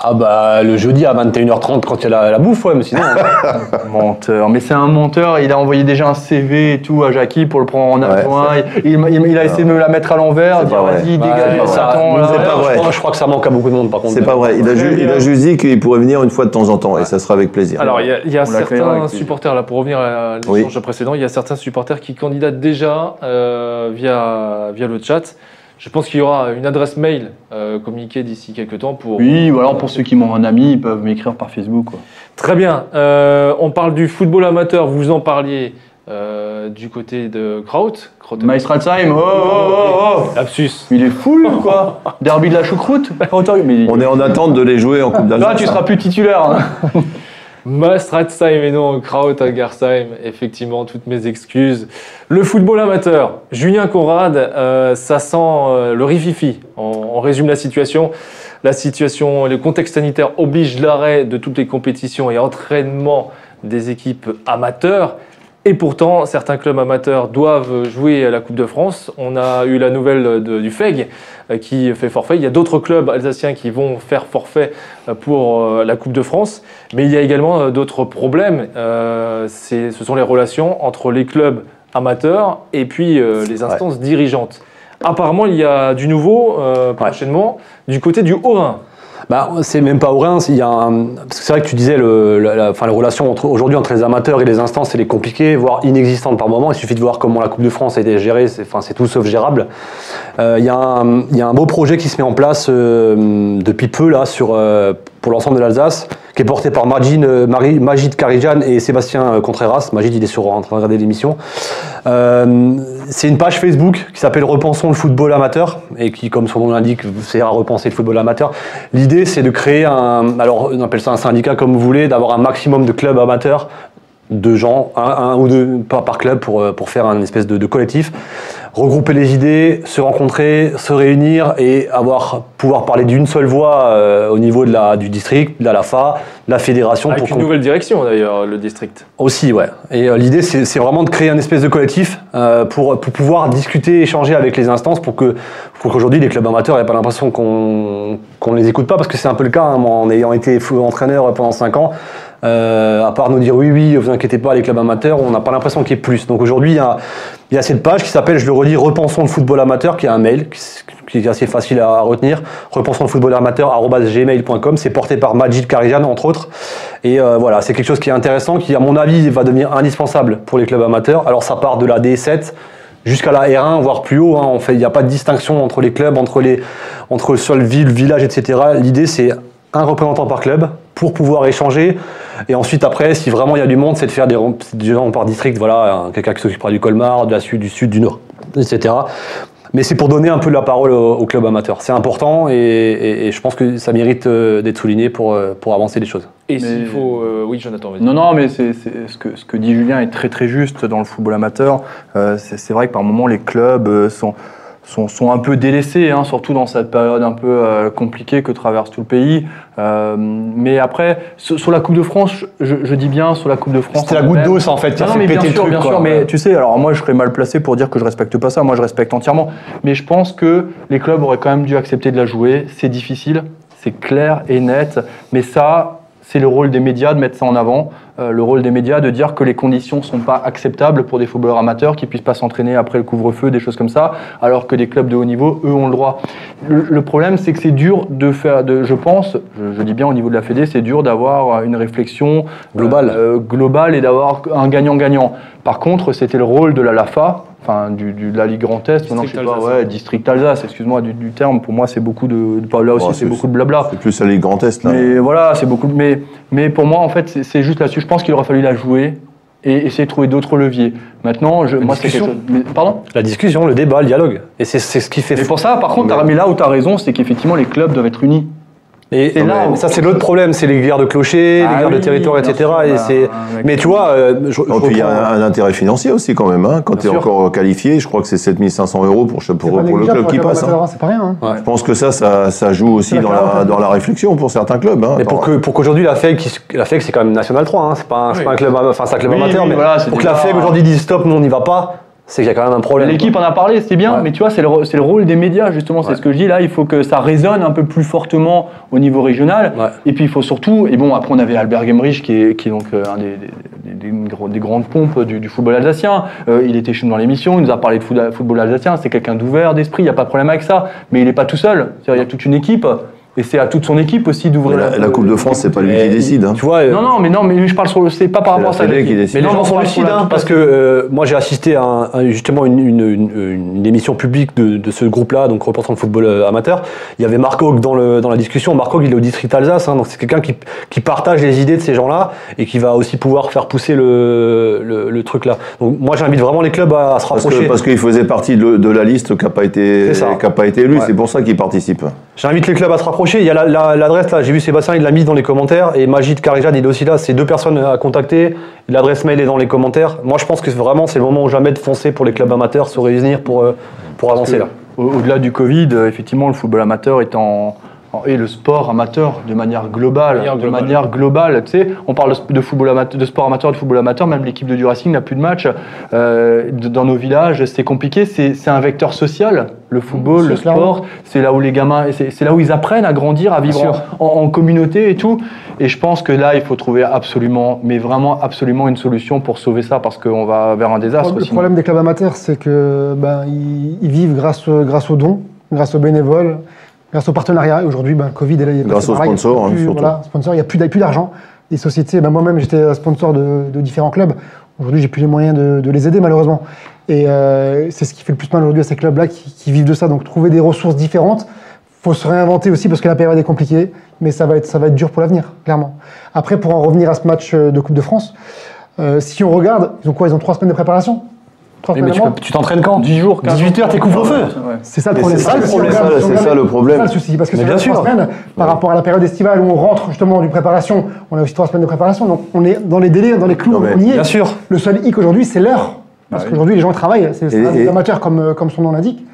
Ah bah le jeudi à 21h30 quand il y a la, la bouffe, ouais, mais sinon. Menteur, mais c'est un menteur, il a envoyé déjà un CV et tout à Jackie pour le prendre en Ouais, adjoint, il, il a essayé de me la mettre à l'envers, dire vas-y, Ouais, dégage, ça- attends, là. c'est pas vrai. Je crois, je crois que ça manque à beaucoup de monde par contre. C'est pas vrai. Il a, ju- il a juste dit qu'il pourrait venir une fois de temps en temps, et ça sera avec plaisir. Alors, il y a, y certains supporters, là, pour revenir à Oui. l'échange précédent, il y a certains supporters qui candidatent déjà euh, via, via le chat. Je pense qu'il y aura une adresse mail euh, communiquée d'ici quelques temps pour. Oui, ou alors pour ceux qui m'ont un ami, ils peuvent m'écrire par Facebook. Quoi. Très bien. Euh, on parle du football amateur, vous en parliez euh, du côté de Kraut. Kraut oh, oh, oh, oh Lapsus. Mais il est fou, lui, quoi Derby de la choucroute On est en attente de les jouer en Coupe Là, d'Alsace. tu seras plus titulaire. hein. Maastratsheim et non Kraut. Effectivement, toutes mes excuses. Le football amateur. Julien Conrad, euh, ça sent euh, le rififi. On, on résume la situation. La situation, le contexte sanitaire oblige l'arrêt de toutes les compétitions et entraînements des équipes amateurs. Et pourtant, certains clubs amateurs doivent jouer à la Coupe de France. On a eu la nouvelle de- du FEG euh, qui fait forfait. Il y a d'autres clubs alsaciens qui vont faire forfait euh, pour euh, la Coupe de France. Mais il y a également d'autres problèmes. Euh, ce sont les relations entre les clubs amateurs et puis euh, les instances dirigeantes. Apparemment, il y a du nouveau euh, prochainement du côté du Haut-Rhin. Bah, c'est même pas au Rhin, il y a un- c'est vrai que tu disais, le, la, la- enfin, les relations entre, aujourd'hui entre les amateurs et les instances, elle est compliquée, voire inexistante par moment. Il suffit de voir comment la Coupe de France a été gérée, c'est, enfin, c'est tout sauf gérable. Euh, Il y, a un- il y a un beau projet qui se met en place euh, depuis peu là, sur, euh, pour l'ensemble de l'Alsace, qui est porté par Majid, euh, Karijan et Sébastien euh, Contreras. Majid, il est sur, en train de regarder l'émission. Euh, c'est une page Facebook qui s'appelle Repensons le football amateur et qui, comme son nom l'indique, c'est à repenser le football amateur. L'idée, c'est de créer un, alors on appelle ça un syndicat comme vous voulez, d'avoir un maximum de clubs amateurs, de gens, un, ou deux par, par club pour, pour faire un espèce de collectif, regrouper les idées, se rencontrer, se réunir et avoir pouvoir parler d'une seule voix euh, au niveau de la, du district, de la LAFA, de la fédération. Avec une qu'on- nouvelle direction d'ailleurs, le district. aussi, ouais. Et euh, l'idée, c'est vraiment de créer un espèce de collectif euh, pour, pour pouvoir discuter, échanger avec les instances pour que pour qu'aujourd'hui les clubs amateurs n'aient pas l'impression qu'on qu'on ne les écoute pas, parce que c'est un peu le cas, hein, en ayant été entraîneur pendant 5 ans. Euh, à part nous dire oui, oui, vous inquiétez pas, les clubs amateurs, on n'a pas l'impression qu'il y ait plus. Donc aujourd'hui, il y a, cette page qui s'appelle, je le redis, Repensons le football amateur, qui est un mail qui, est assez facile à retenir. Repensons le football amateur, gmail.com. C'est porté par Majid Karijan, entre autres. Et euh, voilà, c'est quelque chose qui est intéressant, qui, à mon avis, va devenir indispensable pour les clubs amateurs. Alors, ça part de la D7 jusqu'à la R1, voire plus haut. hein. On fait, il n'y a pas de distinction entre les clubs, entre les, entre le seul ville, village, etc. L'idée, c'est un représentant par club pour pouvoir échanger. Et ensuite, après, si vraiment il y a du monde, c'est de faire des, des gens par district. Voilà, un- quelqu'un qui s'occupera du Colmar, de la sud, du sud, du nord, etc. Mais c'est pour donner un peu la parole au, au club amateur. C'est important et, et- et je pense que ça mérite euh, d'être souligné pour, euh, pour avancer les choses. Et s'il faut. euh, oui, Jonathan, vas-y. Non, non, mais c'est, ce, que, ce que dit Julien est très très juste dans le football amateur. Euh, c'est, c'est vrai que par moments les clubs euh, sont, sont, sont un peu délaissés, hein, surtout dans cette période un peu euh, compliquée que traverse tout le pays. Euh, mais après, sur, sur la Coupe de France, je, je dis bien sur la Coupe de France. C'était la goutte d'eau, en fait, Non, fait mais bien sûr, truc, bien quoi. sûr, mais tu sais, alors moi je serais mal placé pour dire que je respecte pas ça. Moi je respecte entièrement. Mais je pense que les clubs auraient quand même dû accepter de la jouer. C'est difficile. c'est clair et net. Mais ça, c'est le rôle des médias de mettre ça en avant. Euh, le rôle des médias de dire que les conditions sont pas acceptables pour des footballeurs amateurs qui puissent pas s'entraîner après le couvre-feu, des choses comme ça, alors que des clubs de haut niveau, eux, ont le droit. Le, le problème, c'est que c'est dur de faire, de, je pense, je, je dis bien au niveau de la Fédé, c'est dur d'avoir une réflexion Globale. euh, globale et d'avoir un gagnant-gagnant. Par contre, c'était le rôle de la LAFA, enfin du, du- de la Ligue Grand Est, maintenant je sais District pas, Alsace. ouais, District Alsace, excuse-moi du, du terme, pour moi c'est beaucoup de, de- là aussi c'est beaucoup de blabla. C'est plus à Ligue Grand Est, là. Mais voilà, c'est beaucoup. Mais, mais pour moi, en fait, c'est- juste là-dessus. Je pense qu'il aurait fallu la jouer et essayer de trouver d'autres leviers. Maintenant, je, moi, c'est chose. pardon? La discussion, le débat, le dialogue. Et c'est c'est ce qui fait. Et pour ça, par contre, t'as- mais là où tu as raison, c'est qu'effectivement, les clubs doivent être unis. Et, et là où- ça, c'est l'autre problème, c'est les guerres de clochers, Ah les guerres de territoire, etc. sûr, et bah, c'est. mec. Mais tu vois, euh, je, Et je puis il y a reprends- un, un intérêt financier aussi quand même. Hein. Quand tu es sûr. encore qualifié, je crois que c'est 7500 euros pour, pour, pour, pas le club pour qui passe. hein. hein, C'est pas rien. hein. Je pense que ça, ça, ça joue aussi la dans la, dans la réflexion pour certains clubs. Hein. Mais pour Attends. que pour qu'aujourd'hui la FEG, qui- la FEG c'est quand même National 3, hein, c'est pas, un- c'est Oui. pas un club, enfin c'est un club Oui, amateur, oui, mais voilà, c'est pour que la FEG hein. aujourd'hui dise stop, nous on n'y va pas, c'est qu'il y a quand même un problème. L'équipe en a parlé, c'était bien, Ouais. mais tu vois, c'est le, c'est le rôle des médias, justement, c'est Ouais. ce que je dis là. Il faut que ça résonne un peu plus fortement au niveau régional. Ouais. Et puis il faut surtout, et bon, après on avait Albert Gemrich, qui est, qui est donc euh, un des, des- des- des gros- des grandes pompes du, du football alsacien. Euh, il était chez nous dans l'émission, il nous a parlé de foot- football alsacien. C'est quelqu'un d'ouvert d'esprit, il n'y a pas de problème avec ça. Mais il n'est pas tout seul. Il y a toute une équipe, et c'est à toute son équipe aussi d'ouvrir. La, la Coupe de France, c'est pas lui qui décide. hein. Tu vois, euh, Non, non, mais non, mais je parle sur le. C'est pas par rapport à ça. Qui décide. Mais les gens Non, sont lucides, hein, parce que euh, moi j'ai assisté à, un- à justement une, une- une- une émission publique de, de ce groupe-là, donc reportant de football euh, amateur. Il y avait Marc Haug dans, le, dans la discussion. Marc Haug, il est au district Alsace, hein, donc c'est quelqu'un qui, qui partage les idées de ces gens-là et qui va aussi pouvoir faire pousser le, le, le truc là. Donc moi j'invite vraiment les clubs à, à se Parce rapprocher. que parce qu'il faisait partie de, de la liste qui n'a pas été qui a pas été élue. Ouais. C'est pour ça qu'il participe. J'invite les clubs à se rapprocher. Il y a la- la- l'adresse là, j'ai vu Sébastien, il l'a mise dans les commentaires. Et Magid Karijad, il est aussi là. C'est deux personnes à contacter. L'adresse mail est dans les commentaires. Moi, je pense que vraiment, c'est le moment ou jamais de foncer pour les clubs amateurs, se réunir pour, euh, pour avancer là. Au- Au-delà du Covid, euh, effectivement, le football amateur est en- et le sport amateur de manière globale, manière de manière globale. Tu sais, on parle de, football amateur, de sport amateur, de football amateur. Même l'équipe de du Racing n'a plus de match euh, dans nos villages. C'est compliqué. C'est un vecteur social. Le football, c'est le sport, c'est là où les gamins, c'est là où ils apprennent à grandir, à vivre en, en- en communauté et tout. Et je pense que là, il faut trouver absolument, mais vraiment absolument une solution pour sauver ça, parce qu'on va vers un désastre. Le sinon. problème des clubs amateurs, c'est que ben, ils, ils vivent grâce, grâce aux dons, grâce aux bénévoles, grâce aux partenariats. Et aujourd'hui, ben, Covid est là. il Grâce aux y a plus- hein. Voilà, il n'y a plus, d'a- plus d'argent. Les sociétés, ben, moi-même, j'étais sponsor de, de différents clubs. Aujourd'hui, j'ai plus les moyens de, de les aider, malheureusement. Et euh, c'est ce qui fait le plus mal aujourd'hui à ces clubs-là qui, qui vivent de ça. Donc, trouver des ressources différentes. faut se réinventer aussi parce que la période est compliquée, mais ça va être, ça va être dur pour l'avenir, clairement. Après, pour en revenir à ce match euh, de Coupe de France, euh, si on regarde, ils ont quoi? Ils ont trois semaines de préparation Oui, mais tu avant peux- tu t'entraînes quand 10 jours, 15 18 heures, t'es couvre-feu. Ouais. C'est ça le problème. c'est ça le problème, c'est ça le problème. C'est ça le souci, parce que sur bien sûr. semaines, par rapport à la période estivale où on rentre justement du préparation, on a aussi trois semaines de préparation, donc on est dans les délais, dans les clous, on y est. Bien sûr. Le seul hic aujourd'hui, c'est l'heure. Parce Ah oui. qu'aujourd'hui, les gens travaillent, c'est c'est Et- des et- amateurs comme, euh, comme son nom l'indique.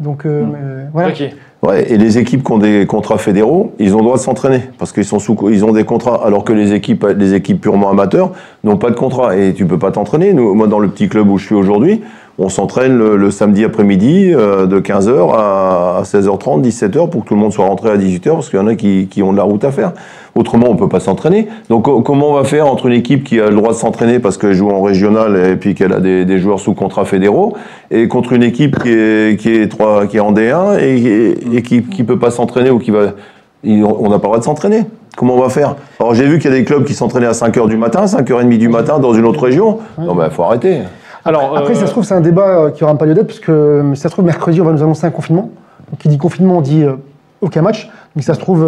Donc, euh, mais, voilà. Ok. Ouais, et les équipes qui ont des contrats fédéraux, ils ont le droit de s'entraîner parce qu'ils sont sous, ils ont des contrats, alors que les équipes, les équipes purement amateurs n'ont pas de contrat et tu peux pas t'entraîner. Nous, moi, dans le petit club où je suis aujourd'hui, on s'entraîne le, le samedi après-midi euh, de 15h à 16h30, 17h pour que tout le monde soit rentré à 18h parce qu'il y en a qui, qui ont de la route à faire. Autrement, on peut pas s'entraîner. Donc, co- comment on va faire entre une équipe qui a le droit de s'entraîner parce qu'elle joue en régional et puis qu'elle a des, des joueurs sous contrat fédéraux et contre une équipe qui est, qui est, qui est en D1 et, et qui, qui peut pas s'entraîner ou qui va, il- on n'a pas le droit de s'entraîner. Comment on va faire? Alors j'ai vu qu'il y a des clubs qui s'entraînaient à 5h du matin, 5h30 du matin dans une autre région. Non mais faut arrêter. Alors, Après, euh, ça se trouve, c'est un débat euh, qui aura pas lieu d'être, parce que si ça se trouve, mercredi, on va nous annoncer un confinement. Donc, qui dit confinement, dit euh, aucun match. Donc, ça se trouve,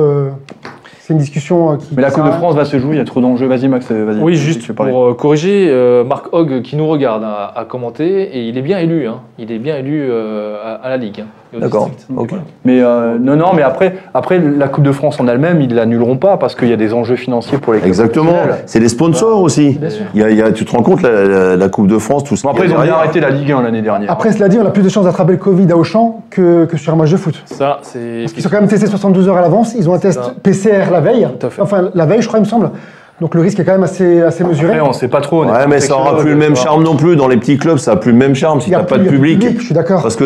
c'est une discussion euh, qui. Mais la Coupe de France va se jouer, il y a trop d'enjeux. Vas-y, Max, euh, vas-y. Oui, juste pour euh, corriger, euh, Marc Hogg, qui nous regarde, a, a commenté, et il est bien élu. hein. Il est bien élu euh, à, à la Ligue. hein, D'accord. district. Ok. Mais euh, non, non, mais après, après, la Coupe de France en elle-même, ils l'annuleront pas parce qu'il y a des enjeux financiers pour les clubs Exactement. C'est les sponsors aussi. Bien sûr. Il y a, il y a- tu te rends compte la, la- la Coupe de France, tout Bon, y après, ils ont bien arrêté la Ligue 1 l'année dernière. Après, cela dit, on a plus de chances d'attraper le Covid à Auchan que, que sur un match de foot. Ça, c'est. Parce qu'ils sont quand même testés 72 heures à l'avance. Ils ont un test ça. PCR la veille. Tout à fait. Enfin, la veille, je crois, il me semble. Donc le risque est quand même assez, assez mesuré. Après, on sait pas trop. on Ouais, mais ça aura plus le même charme non plus. Dans les petits clubs, ça a plus le même charme si t'as pas de il y a plus public. Je suis d'accord. Parce que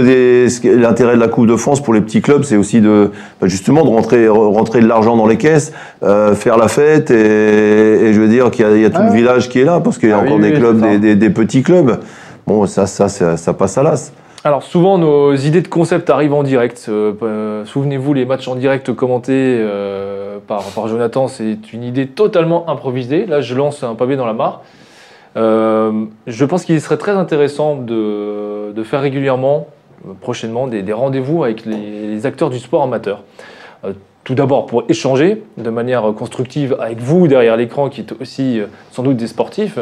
l'intérêt de la Coupe de France pour les petits clubs, c'est aussi de bah, justement de rentrer, rentrer de l'argent dans les caisses, euh, faire la fête et, et je veux dire qu'il y a, il y a tout Ah le ouais. village qui est là parce qu'il y a Ah encore oui, des oui, clubs, des- des petits clubs. Bon, ça, ça, ça, ça passe à l'as. Alors souvent nos idées de concept arrivent en direct. Euh, euh, Souvenez-vous les matchs en direct commentés euh, par, Jonathan, c'est une idée totalement improvisée. Là je lance un pavé dans la mare. Je pense qu'il serait très intéressant de, faire régulièrement, prochainement, des, rendez-vous avec les, les acteurs du sport amateur. Tout d'abord pour échanger de manière constructive avec vous derrière l'écran qui êtes aussi sans doute des sportifs,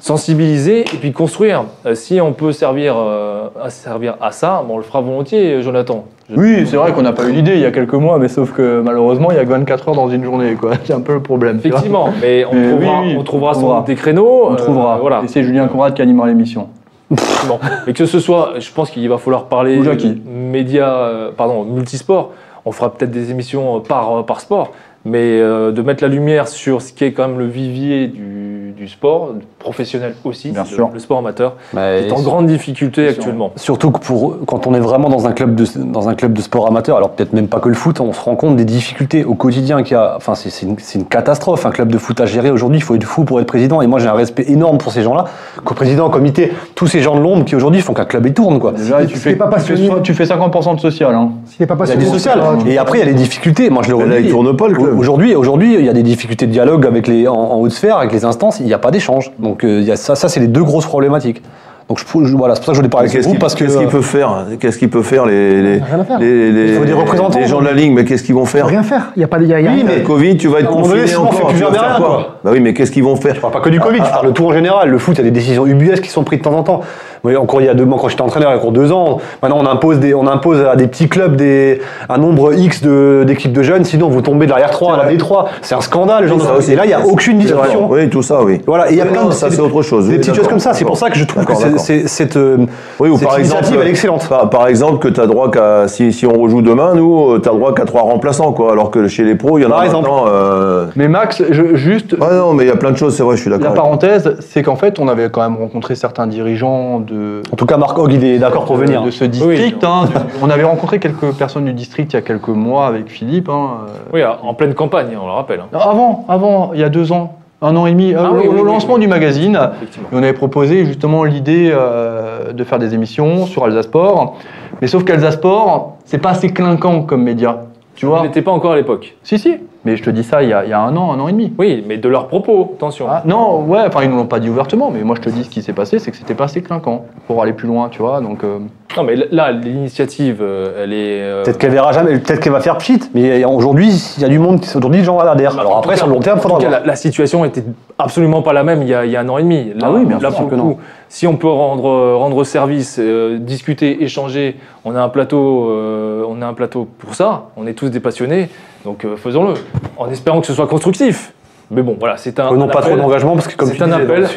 sensibiliser et puis construire. Euh, si on peut servir, euh, à servir à ça, bon, on le fera volontiers, Jonathan. Je- Oui, c'est vrai qu'on n'a pas eu l'idée il y a quelques mois, mais sauf que malheureusement, il y a que 24 heures dans une journée. quoi. C'est un peu le problème. Effectivement, mais on Mais trouvera, oui, oui, on trouvera on sans trouvera. doute des créneaux. On euh, trouvera. voilà. Et c'est Julien Conrad qui animera l'émission. Bon. Mais que ce soit, je pense qu'il va falloir parler médias, pardon, multisport. On fera peut-être des émissions par, par sport, mais de mettre la lumière sur ce qui est quand même le vivier du, du sport, professionnel aussi, Bien le, sûr. le sport amateur, Mais qui est en grande difficulté actuellement. Surtout que pour, quand on est vraiment dans un, club de, dans un club de sport amateur, alors peut-être même pas que le foot, on se rend compte des difficultés au quotidien qu'il y a. Enfin, c'est c'est une, une catastrophe. Un club de foot à gérer aujourd'hui, il faut être fou pour être président. Et moi, j'ai un respect énorme pour ces gens-là, qu'au président, au comité, tous ces gens de l'ombre qui aujourd'hui font qu'un club il tourne. Quoi. Déjà, tu si fais, pas tu fais passionné- so- tu fais 50% de social. Hein. N'est pas Il y a passionné, des sociales. Et après, il y a les difficultés. Moi, je le là, redis. il tourne pas, le club. Aujourd'hui, aujourd'hui, il y a des difficultés de dialogue avec les, en, en haute sphère, avec les instances. Il n'y a pas d'échange. Donc, euh, il y a ça, ça c'est les deux grosses problématiques. Donc, je, je- voilà, c'est pour ça que je voulais parler avec vous parce que. qu'est-ce qu'il euh, peut faire Qu'est-ce qu'il peut faire les, les, faire. les, les- Il faut des représentants. les gens de la ligne Mais qu'est-ce qu'ils vont faire rien faire. Il n'y a pas de. y y Oui, mais Covid, tu vas être donné, confiné fait encore. tu vas faire quoi. Bah oui, mais qu'est-ce qu'ils vont faire Je parle pas que du Covid, je parle de tout en général. Le foot, il y a des décisions ubuesques qui sont prises de temps en temps. Encore il y a deux mois, quand j'étais entraîneur, il y a encore deux ans, maintenant on impose, des, on impose à des petits clubs des, un nombre X de- d'équipes de, jeunes, sinon vous tombez de l'arrière 3 à la D3. C'est un scandale. genre. Ça et là, il n'y a aucune discussion. Oui, tout ça, oui. Voilà, et il y a plein de ça, c'est autre chose. Des Oui, petites choses comme ça. C'est pour ça que je trouve que c'est- cette, euh, Oui, ou cette par exemple, initiative, elle est excellente. Par, par exemple, que tu as droit qu'à. Si, si on rejoue demain, nous, tu as droit qu'à trois remplaçants, quoi. Alors que chez les pros, il y en Par a exemple. maintenant. euh, Mais Max, je- juste, Ah non, mais il y a plein de choses, c'est vrai, je suis la d'accord. parenthèse, c'est qu'en fait, on avait quand même rencontré certains dirigeants de, En tout cas, Marc Hogg, il est d'accord pour de- venir. de ce district. hein, du- on avait rencontré quelques personnes du district il y a quelques mois avec Philippe. hein, euh, Oui, en pleine campagne, on le rappelle. hein. Avant, avant, il y a deux ans, un an et demi, euh, Ah oui, oui, lancement oui. du magazine. Et on avait proposé justement l'idée euh, de faire des émissions sur Alsasport. Mais sauf qu'Alsasport, c'est pas assez clinquant comme média. Tu On vois n'était pas encore à l'époque. Si, si. Mais je te dis ça il y a, il y a un an, un an et demi. Oui, mais de leurs propos, attention. Ah, non, ouais, enfin ils ne l'ont pas dit ouvertement, mais moi je te dis ce qui s'est passé, c'est que c'était pas assez clinquant pour aller plus loin, tu vois. Donc euh, Non, mais là, l'initiative, euh, elle est. euh, Peut-être qu'elle verra jamais, peut-être qu'elle va faire pchit, mais aujourd'hui, il y a du monde, aujourd'hui, les gens adhèrent. Alors En après, sur le long terme, faudra cas, la, la situation était absolument pas la même il y a, il y a un an et demi. Là, Ah oui, bien là, sûr que le non. Si on peut rendre, rendre service, euh, discuter, échanger, on a un plateau, euh, on a un plateau pour ça. On est tous des passionnés, donc euh, faisons-le, en espérant que ce soit constructif. Mais bon, voilà, c'est un. Prenons un pas trop d'engagement parce que comme C'est un disais, appel.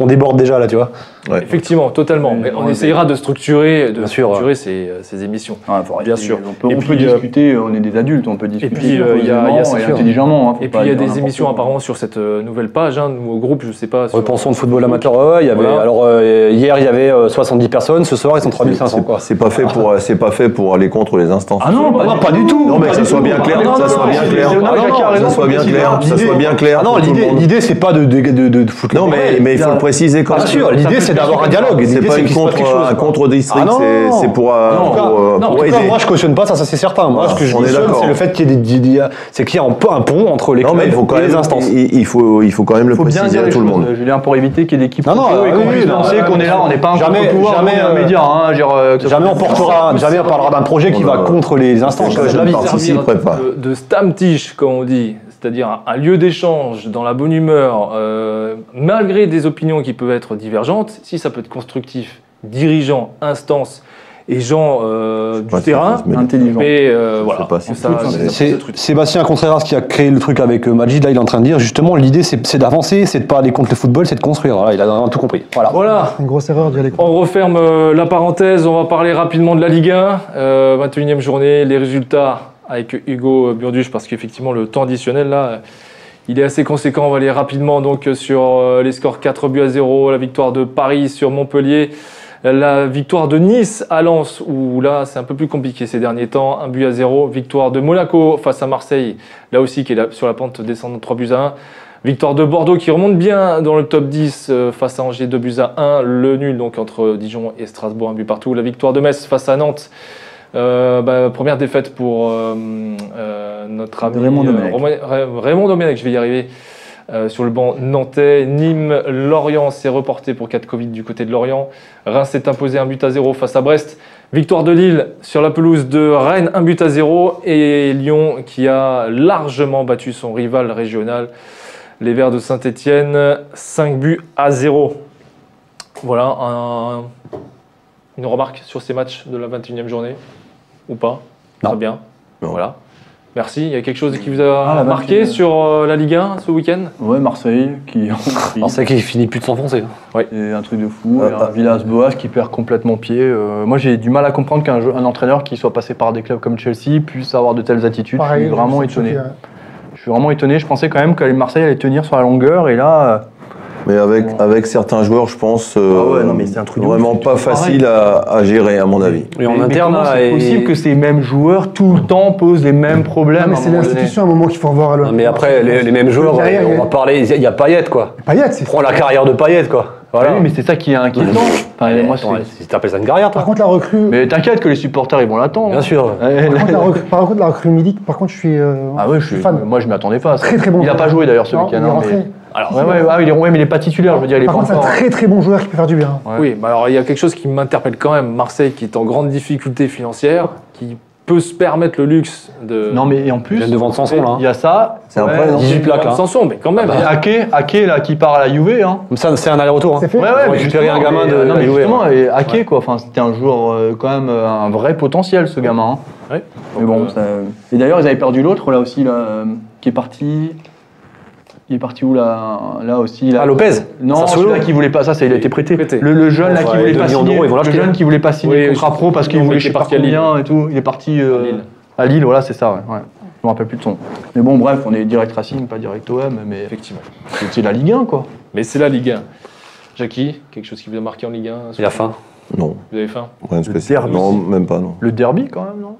On déborde déjà là, tu vois. Ouais. Effectivement, totalement. Mais on essayera de structurer, de sûr, structurer ces, euh, ces émissions. Bien sûr. On peut, Et on puis, peut euh, discuter, on est des adultes, on peut discuter puis, euh, il y a- il y a- posément c'est et intelligemment. hein, Et puis il y a des émissions quoi. apparemment sur cette euh, nouvelle page, hein, nous au groupe, je sais pas. sur- Repensons le football amateur. Ouais, y avait, Voilà. alors euh, hier, il y avait euh, 70 personnes, ce soir, ils sont 3500. C'est Quoi. c'est pas fait pour, c'est pas fait pour aller contre les instances. Ah non, pas, du pas du tout. Non, mais que ça soit bien clair, non, ça soit bien clair, ça soit bien clair, que ça L'idée- soit bien clair. Non, l'idée, l'idée, c'est pas de, de, de, de, de foutre Non, mais, mais il faut le préciser quand Bien sûr, l'idée, c'est d'avoir un dialogue. C'est pas une contre, quelque chose, un quoi. contre-district, Ah non, c'est- pour, aider. moi, je cautionne pas ça, ça c'est certain. Moi, ce que je On cautionne, c'est le fait qu'il y ait c'est qu'il y a un, peu un pont entre les Non, mais il faut clubs quand et même, les instances. il, faut, il faut quand même le préciser à tout le monde. Julien, pour éviter qu'il y ait des équipes Non, non, contre eux et oui, qu'on est là, on n'est pas un jamais- jamais, on un euh, média. Hein, euh, Jamais on portera, jamais on parlera d'un projet qui On va contre les instances. De, Stammtisch, comme on dit, c'est-à-dire un, un lieu d'échange dans la bonne humeur, euh, malgré des opinions qui peuvent être divergentes, si ça peut être constructif, dirigeants, instances et gens euh, du terrain, c'est- mais- intelligent. mais euh, voilà. Sébastien Contreras qui a créé le truc avec euh, Majid. Là, il est en train de dire justement l'idée c'est d'avancer, c'est de pas aller contre le football, c'est de construire. Voilà, il a vraiment tout compris. Voilà. Voilà, une grosse erreur d'y aller. On referme euh, la parenthèse, on va parler rapidement de la Ligue 1, euh, 21e journée, les résultats avec Hugo Burduche, parce qu'effectivement le temps additionnel là, Il est assez conséquent, on va aller rapidement donc sur euh, les scores 4 buts à 0, la victoire de Paris sur Montpellier, la victoire de Nice à Lens, où là c'est un peu plus compliqué ces derniers temps, un but à 0, victoire de Monaco face à Marseille, là aussi qui est sur la pente descendante 3 buts à 1, victoire de Bordeaux qui remonte bien dans le top 10 euh, face à Angers 2 buts à 1, le nul donc entre Dijon et Strasbourg, un but partout, la victoire de Metz face à Nantes, euh, bah, première défaite pour euh, euh, notre ami Raymond Domenech. Raymond Domenech, je vais y arriver. sur le banc nantais, Nîmes, Lorient s'est reporté pour 4 Covid du côté de Lorient. Reims s'est imposé un but à 0 face à Brest. Victoire de Lille sur la pelouse de Rennes, un but à 0. Et Lyon qui a largement battu son rival régional, les Verts de Saint-Etienne, 5 buts à 0. Voilà, un- une remarque sur ces matchs de la 21e journée Ou pas Non. Très bien. Non. Voilà. Merci. Il y a quelque chose qui vous a Ah, la marqué 21e. sur euh, la Ligue 1 ce week-end? Ouais, Marseille, qui Alors c'est qu'il finit plus de s'enfoncer. hein. C'est un truc de fou. Ah, et un ah. Villas-Boas qui perd complètement pied. Euh, moi, j'ai du mal à comprendre qu'un jeu- un entraîneur qui soit passé par des clubs comme Chelsea puisse avoir de telles attitudes. Pareil, je suis vraiment étonné. Je suis vraiment étonné. Je pensais quand même que Marseille allait tenir sur la longueur. Et là, Mais avec, avec certains joueurs, je pense, euh, Ah ouais, non, mais c'est un truc de vraiment ouf, pas facile à, à gérer, à mon avis. Et en mais- interne, c'est et- possible que ces mêmes joueurs tout le temps posent les mêmes problèmes mais c'est l'institution à un moment qu'il faut revoir à l'OM. mais après, les, les mêmes joueurs, Derrière, on va parler. Il y a Payet, quoi. Payet, c'est Prends la carrière de Payet, quoi. Voilà. Oui, mais c'est ça qui est inquiétant. Enfin, Mais moi, attends, c'est- si t'appelles ça une carrière, Par toi. contre, la recrue. Mais t'inquiète que les supporters ils vont l'attendre. Bien sûr. Ouais, Par contre, la recrue, par contre, la recrue Milik, par contre, je suis, euh, Ah ouais, je suis fan. Moi, je m'y attendais pas. à ça. Très très bon. Il a joueur. pas joué d'ailleurs ce Non, week-end. Il est hein, rentré. mais- Alors, Ouais, ouais, ah, il est, ouais, mais il est pas titulaire. Je veux dire, il est Par pas contre, c'est un encore. très très bon joueur qui peut faire du bien. Ouais. Oui, mais alors il y a quelque chose qui m'interpelle quand même. Marseille qui est en grande difficulté financière, qui peut se permettre le luxe de. Non, mais et en plus, de vendre Sanson, là. hein. il y a ça. C'est un ouais, prêt, non 18 plaques, là. Sanson, mais quand même. Et Ake, Ake, là, qui part à la Juve, hein. Comme ça, c'est un aller-retour. hein. C'est fait Ouais, ouais, justement, un gamin de- euh, Non, mais justement, et Ake, quoi. Enfin, c'était un joueur euh, quand même euh, un vrai potentiel, ce gamin. hein. Ouais. Mais bon, ça- Et d'ailleurs, ils avaient perdu l'autre, là aussi, là, euh, qui est parti. Il est parti où là Là aussi. Là, Ah, Lopez Non, celui-là qui voulait pas. Ça, ça, il a été prêté. Prêté. Le, le jeune là qui voulait pas signer. Le jeune qui voulait pas signer le contrat pro parce qu'il voulait je sais pas combien et tout. Il est parti euh, À Lille. à Lille, voilà, c'est ça. Ouais, ouais. Je me rappelle plus de son. Mais bon, bref, on est direct Racing, pas direct OM, mais Effectivement. c'est la Ligue 1 quoi. Mais c'est la Ligue 1. Jackie, quelque chose qui vous a marqué en Ligue 1 Il a faim. Non, Vous avez faim? Rien de spécial. Non, même pas, non. Le derby quand même, non?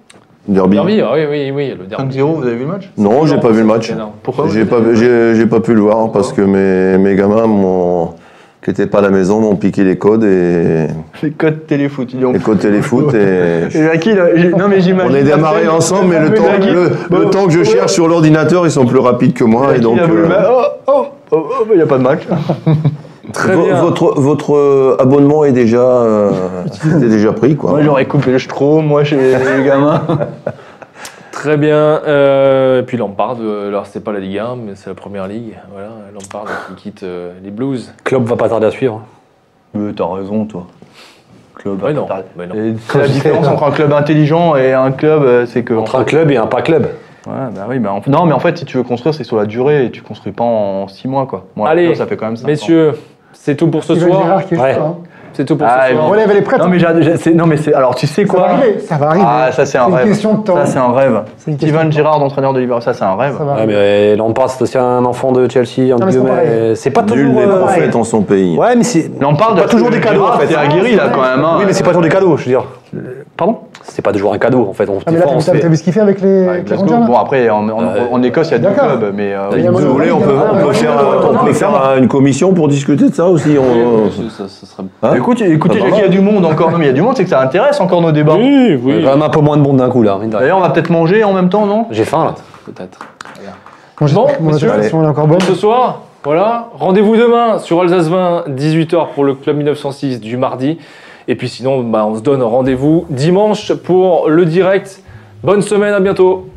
Derby. Derby, ah oui, oui, oui, le derby. 5-0, vous avez vu le match? Non, j'ai pas vu le match. Pourquoi J'ai pas, j'ai, j'ai pas pu le voir parce que mes, mes gamins m'ont, qui étaient pas à la maison m'ont piqué les codes et Les codes téléfoot, ils ont. les codes téléfoot et Et Jackie, là, non mais j'imagine. on est démarré ensemble mais le temps, le, le bon, temps que je ouais. cherche sur l'ordinateur ils sont plus rapides que moi et donc il a voulu euh, Oh, oh, oh, oh, il n'y a pas de match. Très vo- bien. votre votre euh, abonnement est déjà euh, déjà pris quoi. Moi j'aurais coupé le stro, moi chez les gamins. Très bien. Euh, et puis Lampard, alors c'est pas la Ligue 1, mais c'est la première ligue. Voilà, Lampard qui quitte euh, les Blues. Klopp va pas tarder à suivre. Mais t'as raison, toi. Club. Ouais, non. mais non. Et c'est la différence entre un club intelligent et un club, c'est que. Entre un club et un pas club. Ouais, bah oui, bah en- non, mais en fait, si tu veux construire, c'est sur la durée et tu construis pas en 6 mois, quoi. Moi, Allez, ça fait quand même ça. Messieurs, c'est tout pour ce Steven soir. Gerrard qui est Ouais. chaud, hein. C'est tout pour Ah, ce soir. Relève, elle est prête. Non, mais, j'ai- non, mais c'est. Alors, tu sais ça va quoi arriver. Ça va arriver. Ah, ça, c'est un une rêve. question de temps. Ça, c'est un rêve. Steven. Gerrard, entraîneur de Liverpool, ça, c'est un rêve. Ça va Ouais, mais Lampard, c'est aussi un enfant de Chelsea. mais c'est pas guillemets. pareil. C'est pas Nul toujours. des euh, prophètes en son pays. Ouais, mais c'est. Lampard, pas toujours des cadeaux, en fait. C'est aguerri, là, quand même. hein. Oui, mais c'est pas toujours des cadeaux, je veux dire. Pardon C'est pas toujours un cadeau, en fait. On, Ah, mais là, fois, on t'as se t'as fait- vu ce qu'il fait avec les, Avec les Glasgow. Rangers, là Bon, après, en, en- Euh, en Écosse, il y a deux clubs, mais. euh, Si vous voulez, on peut, on faire, on peut ouais. une commission pour discuter de ça aussi. on- Ça, ça serait- Hein Écoute, écoutez, Jackie, il y a du monde encore. Non, mais il y a du monde, c'est que ça intéresse encore nos débats. Oui, Il y a oui. quand même un peu moins de monde d'un coup, là. D'ailleurs, on va peut-être manger en même temps, non? J'ai faim, là. Peut-être. Bon, j'espère Bon, que mon messieurs, association elle est encore bonne. Pour ce soir, voilà. Rendez-vous demain sur Alsace 20, 18h pour le Club 1906 du mardi. Et puis sinon, bah, on se donne rendez-vous dimanche pour le direct. Bonne semaine, à bientôt.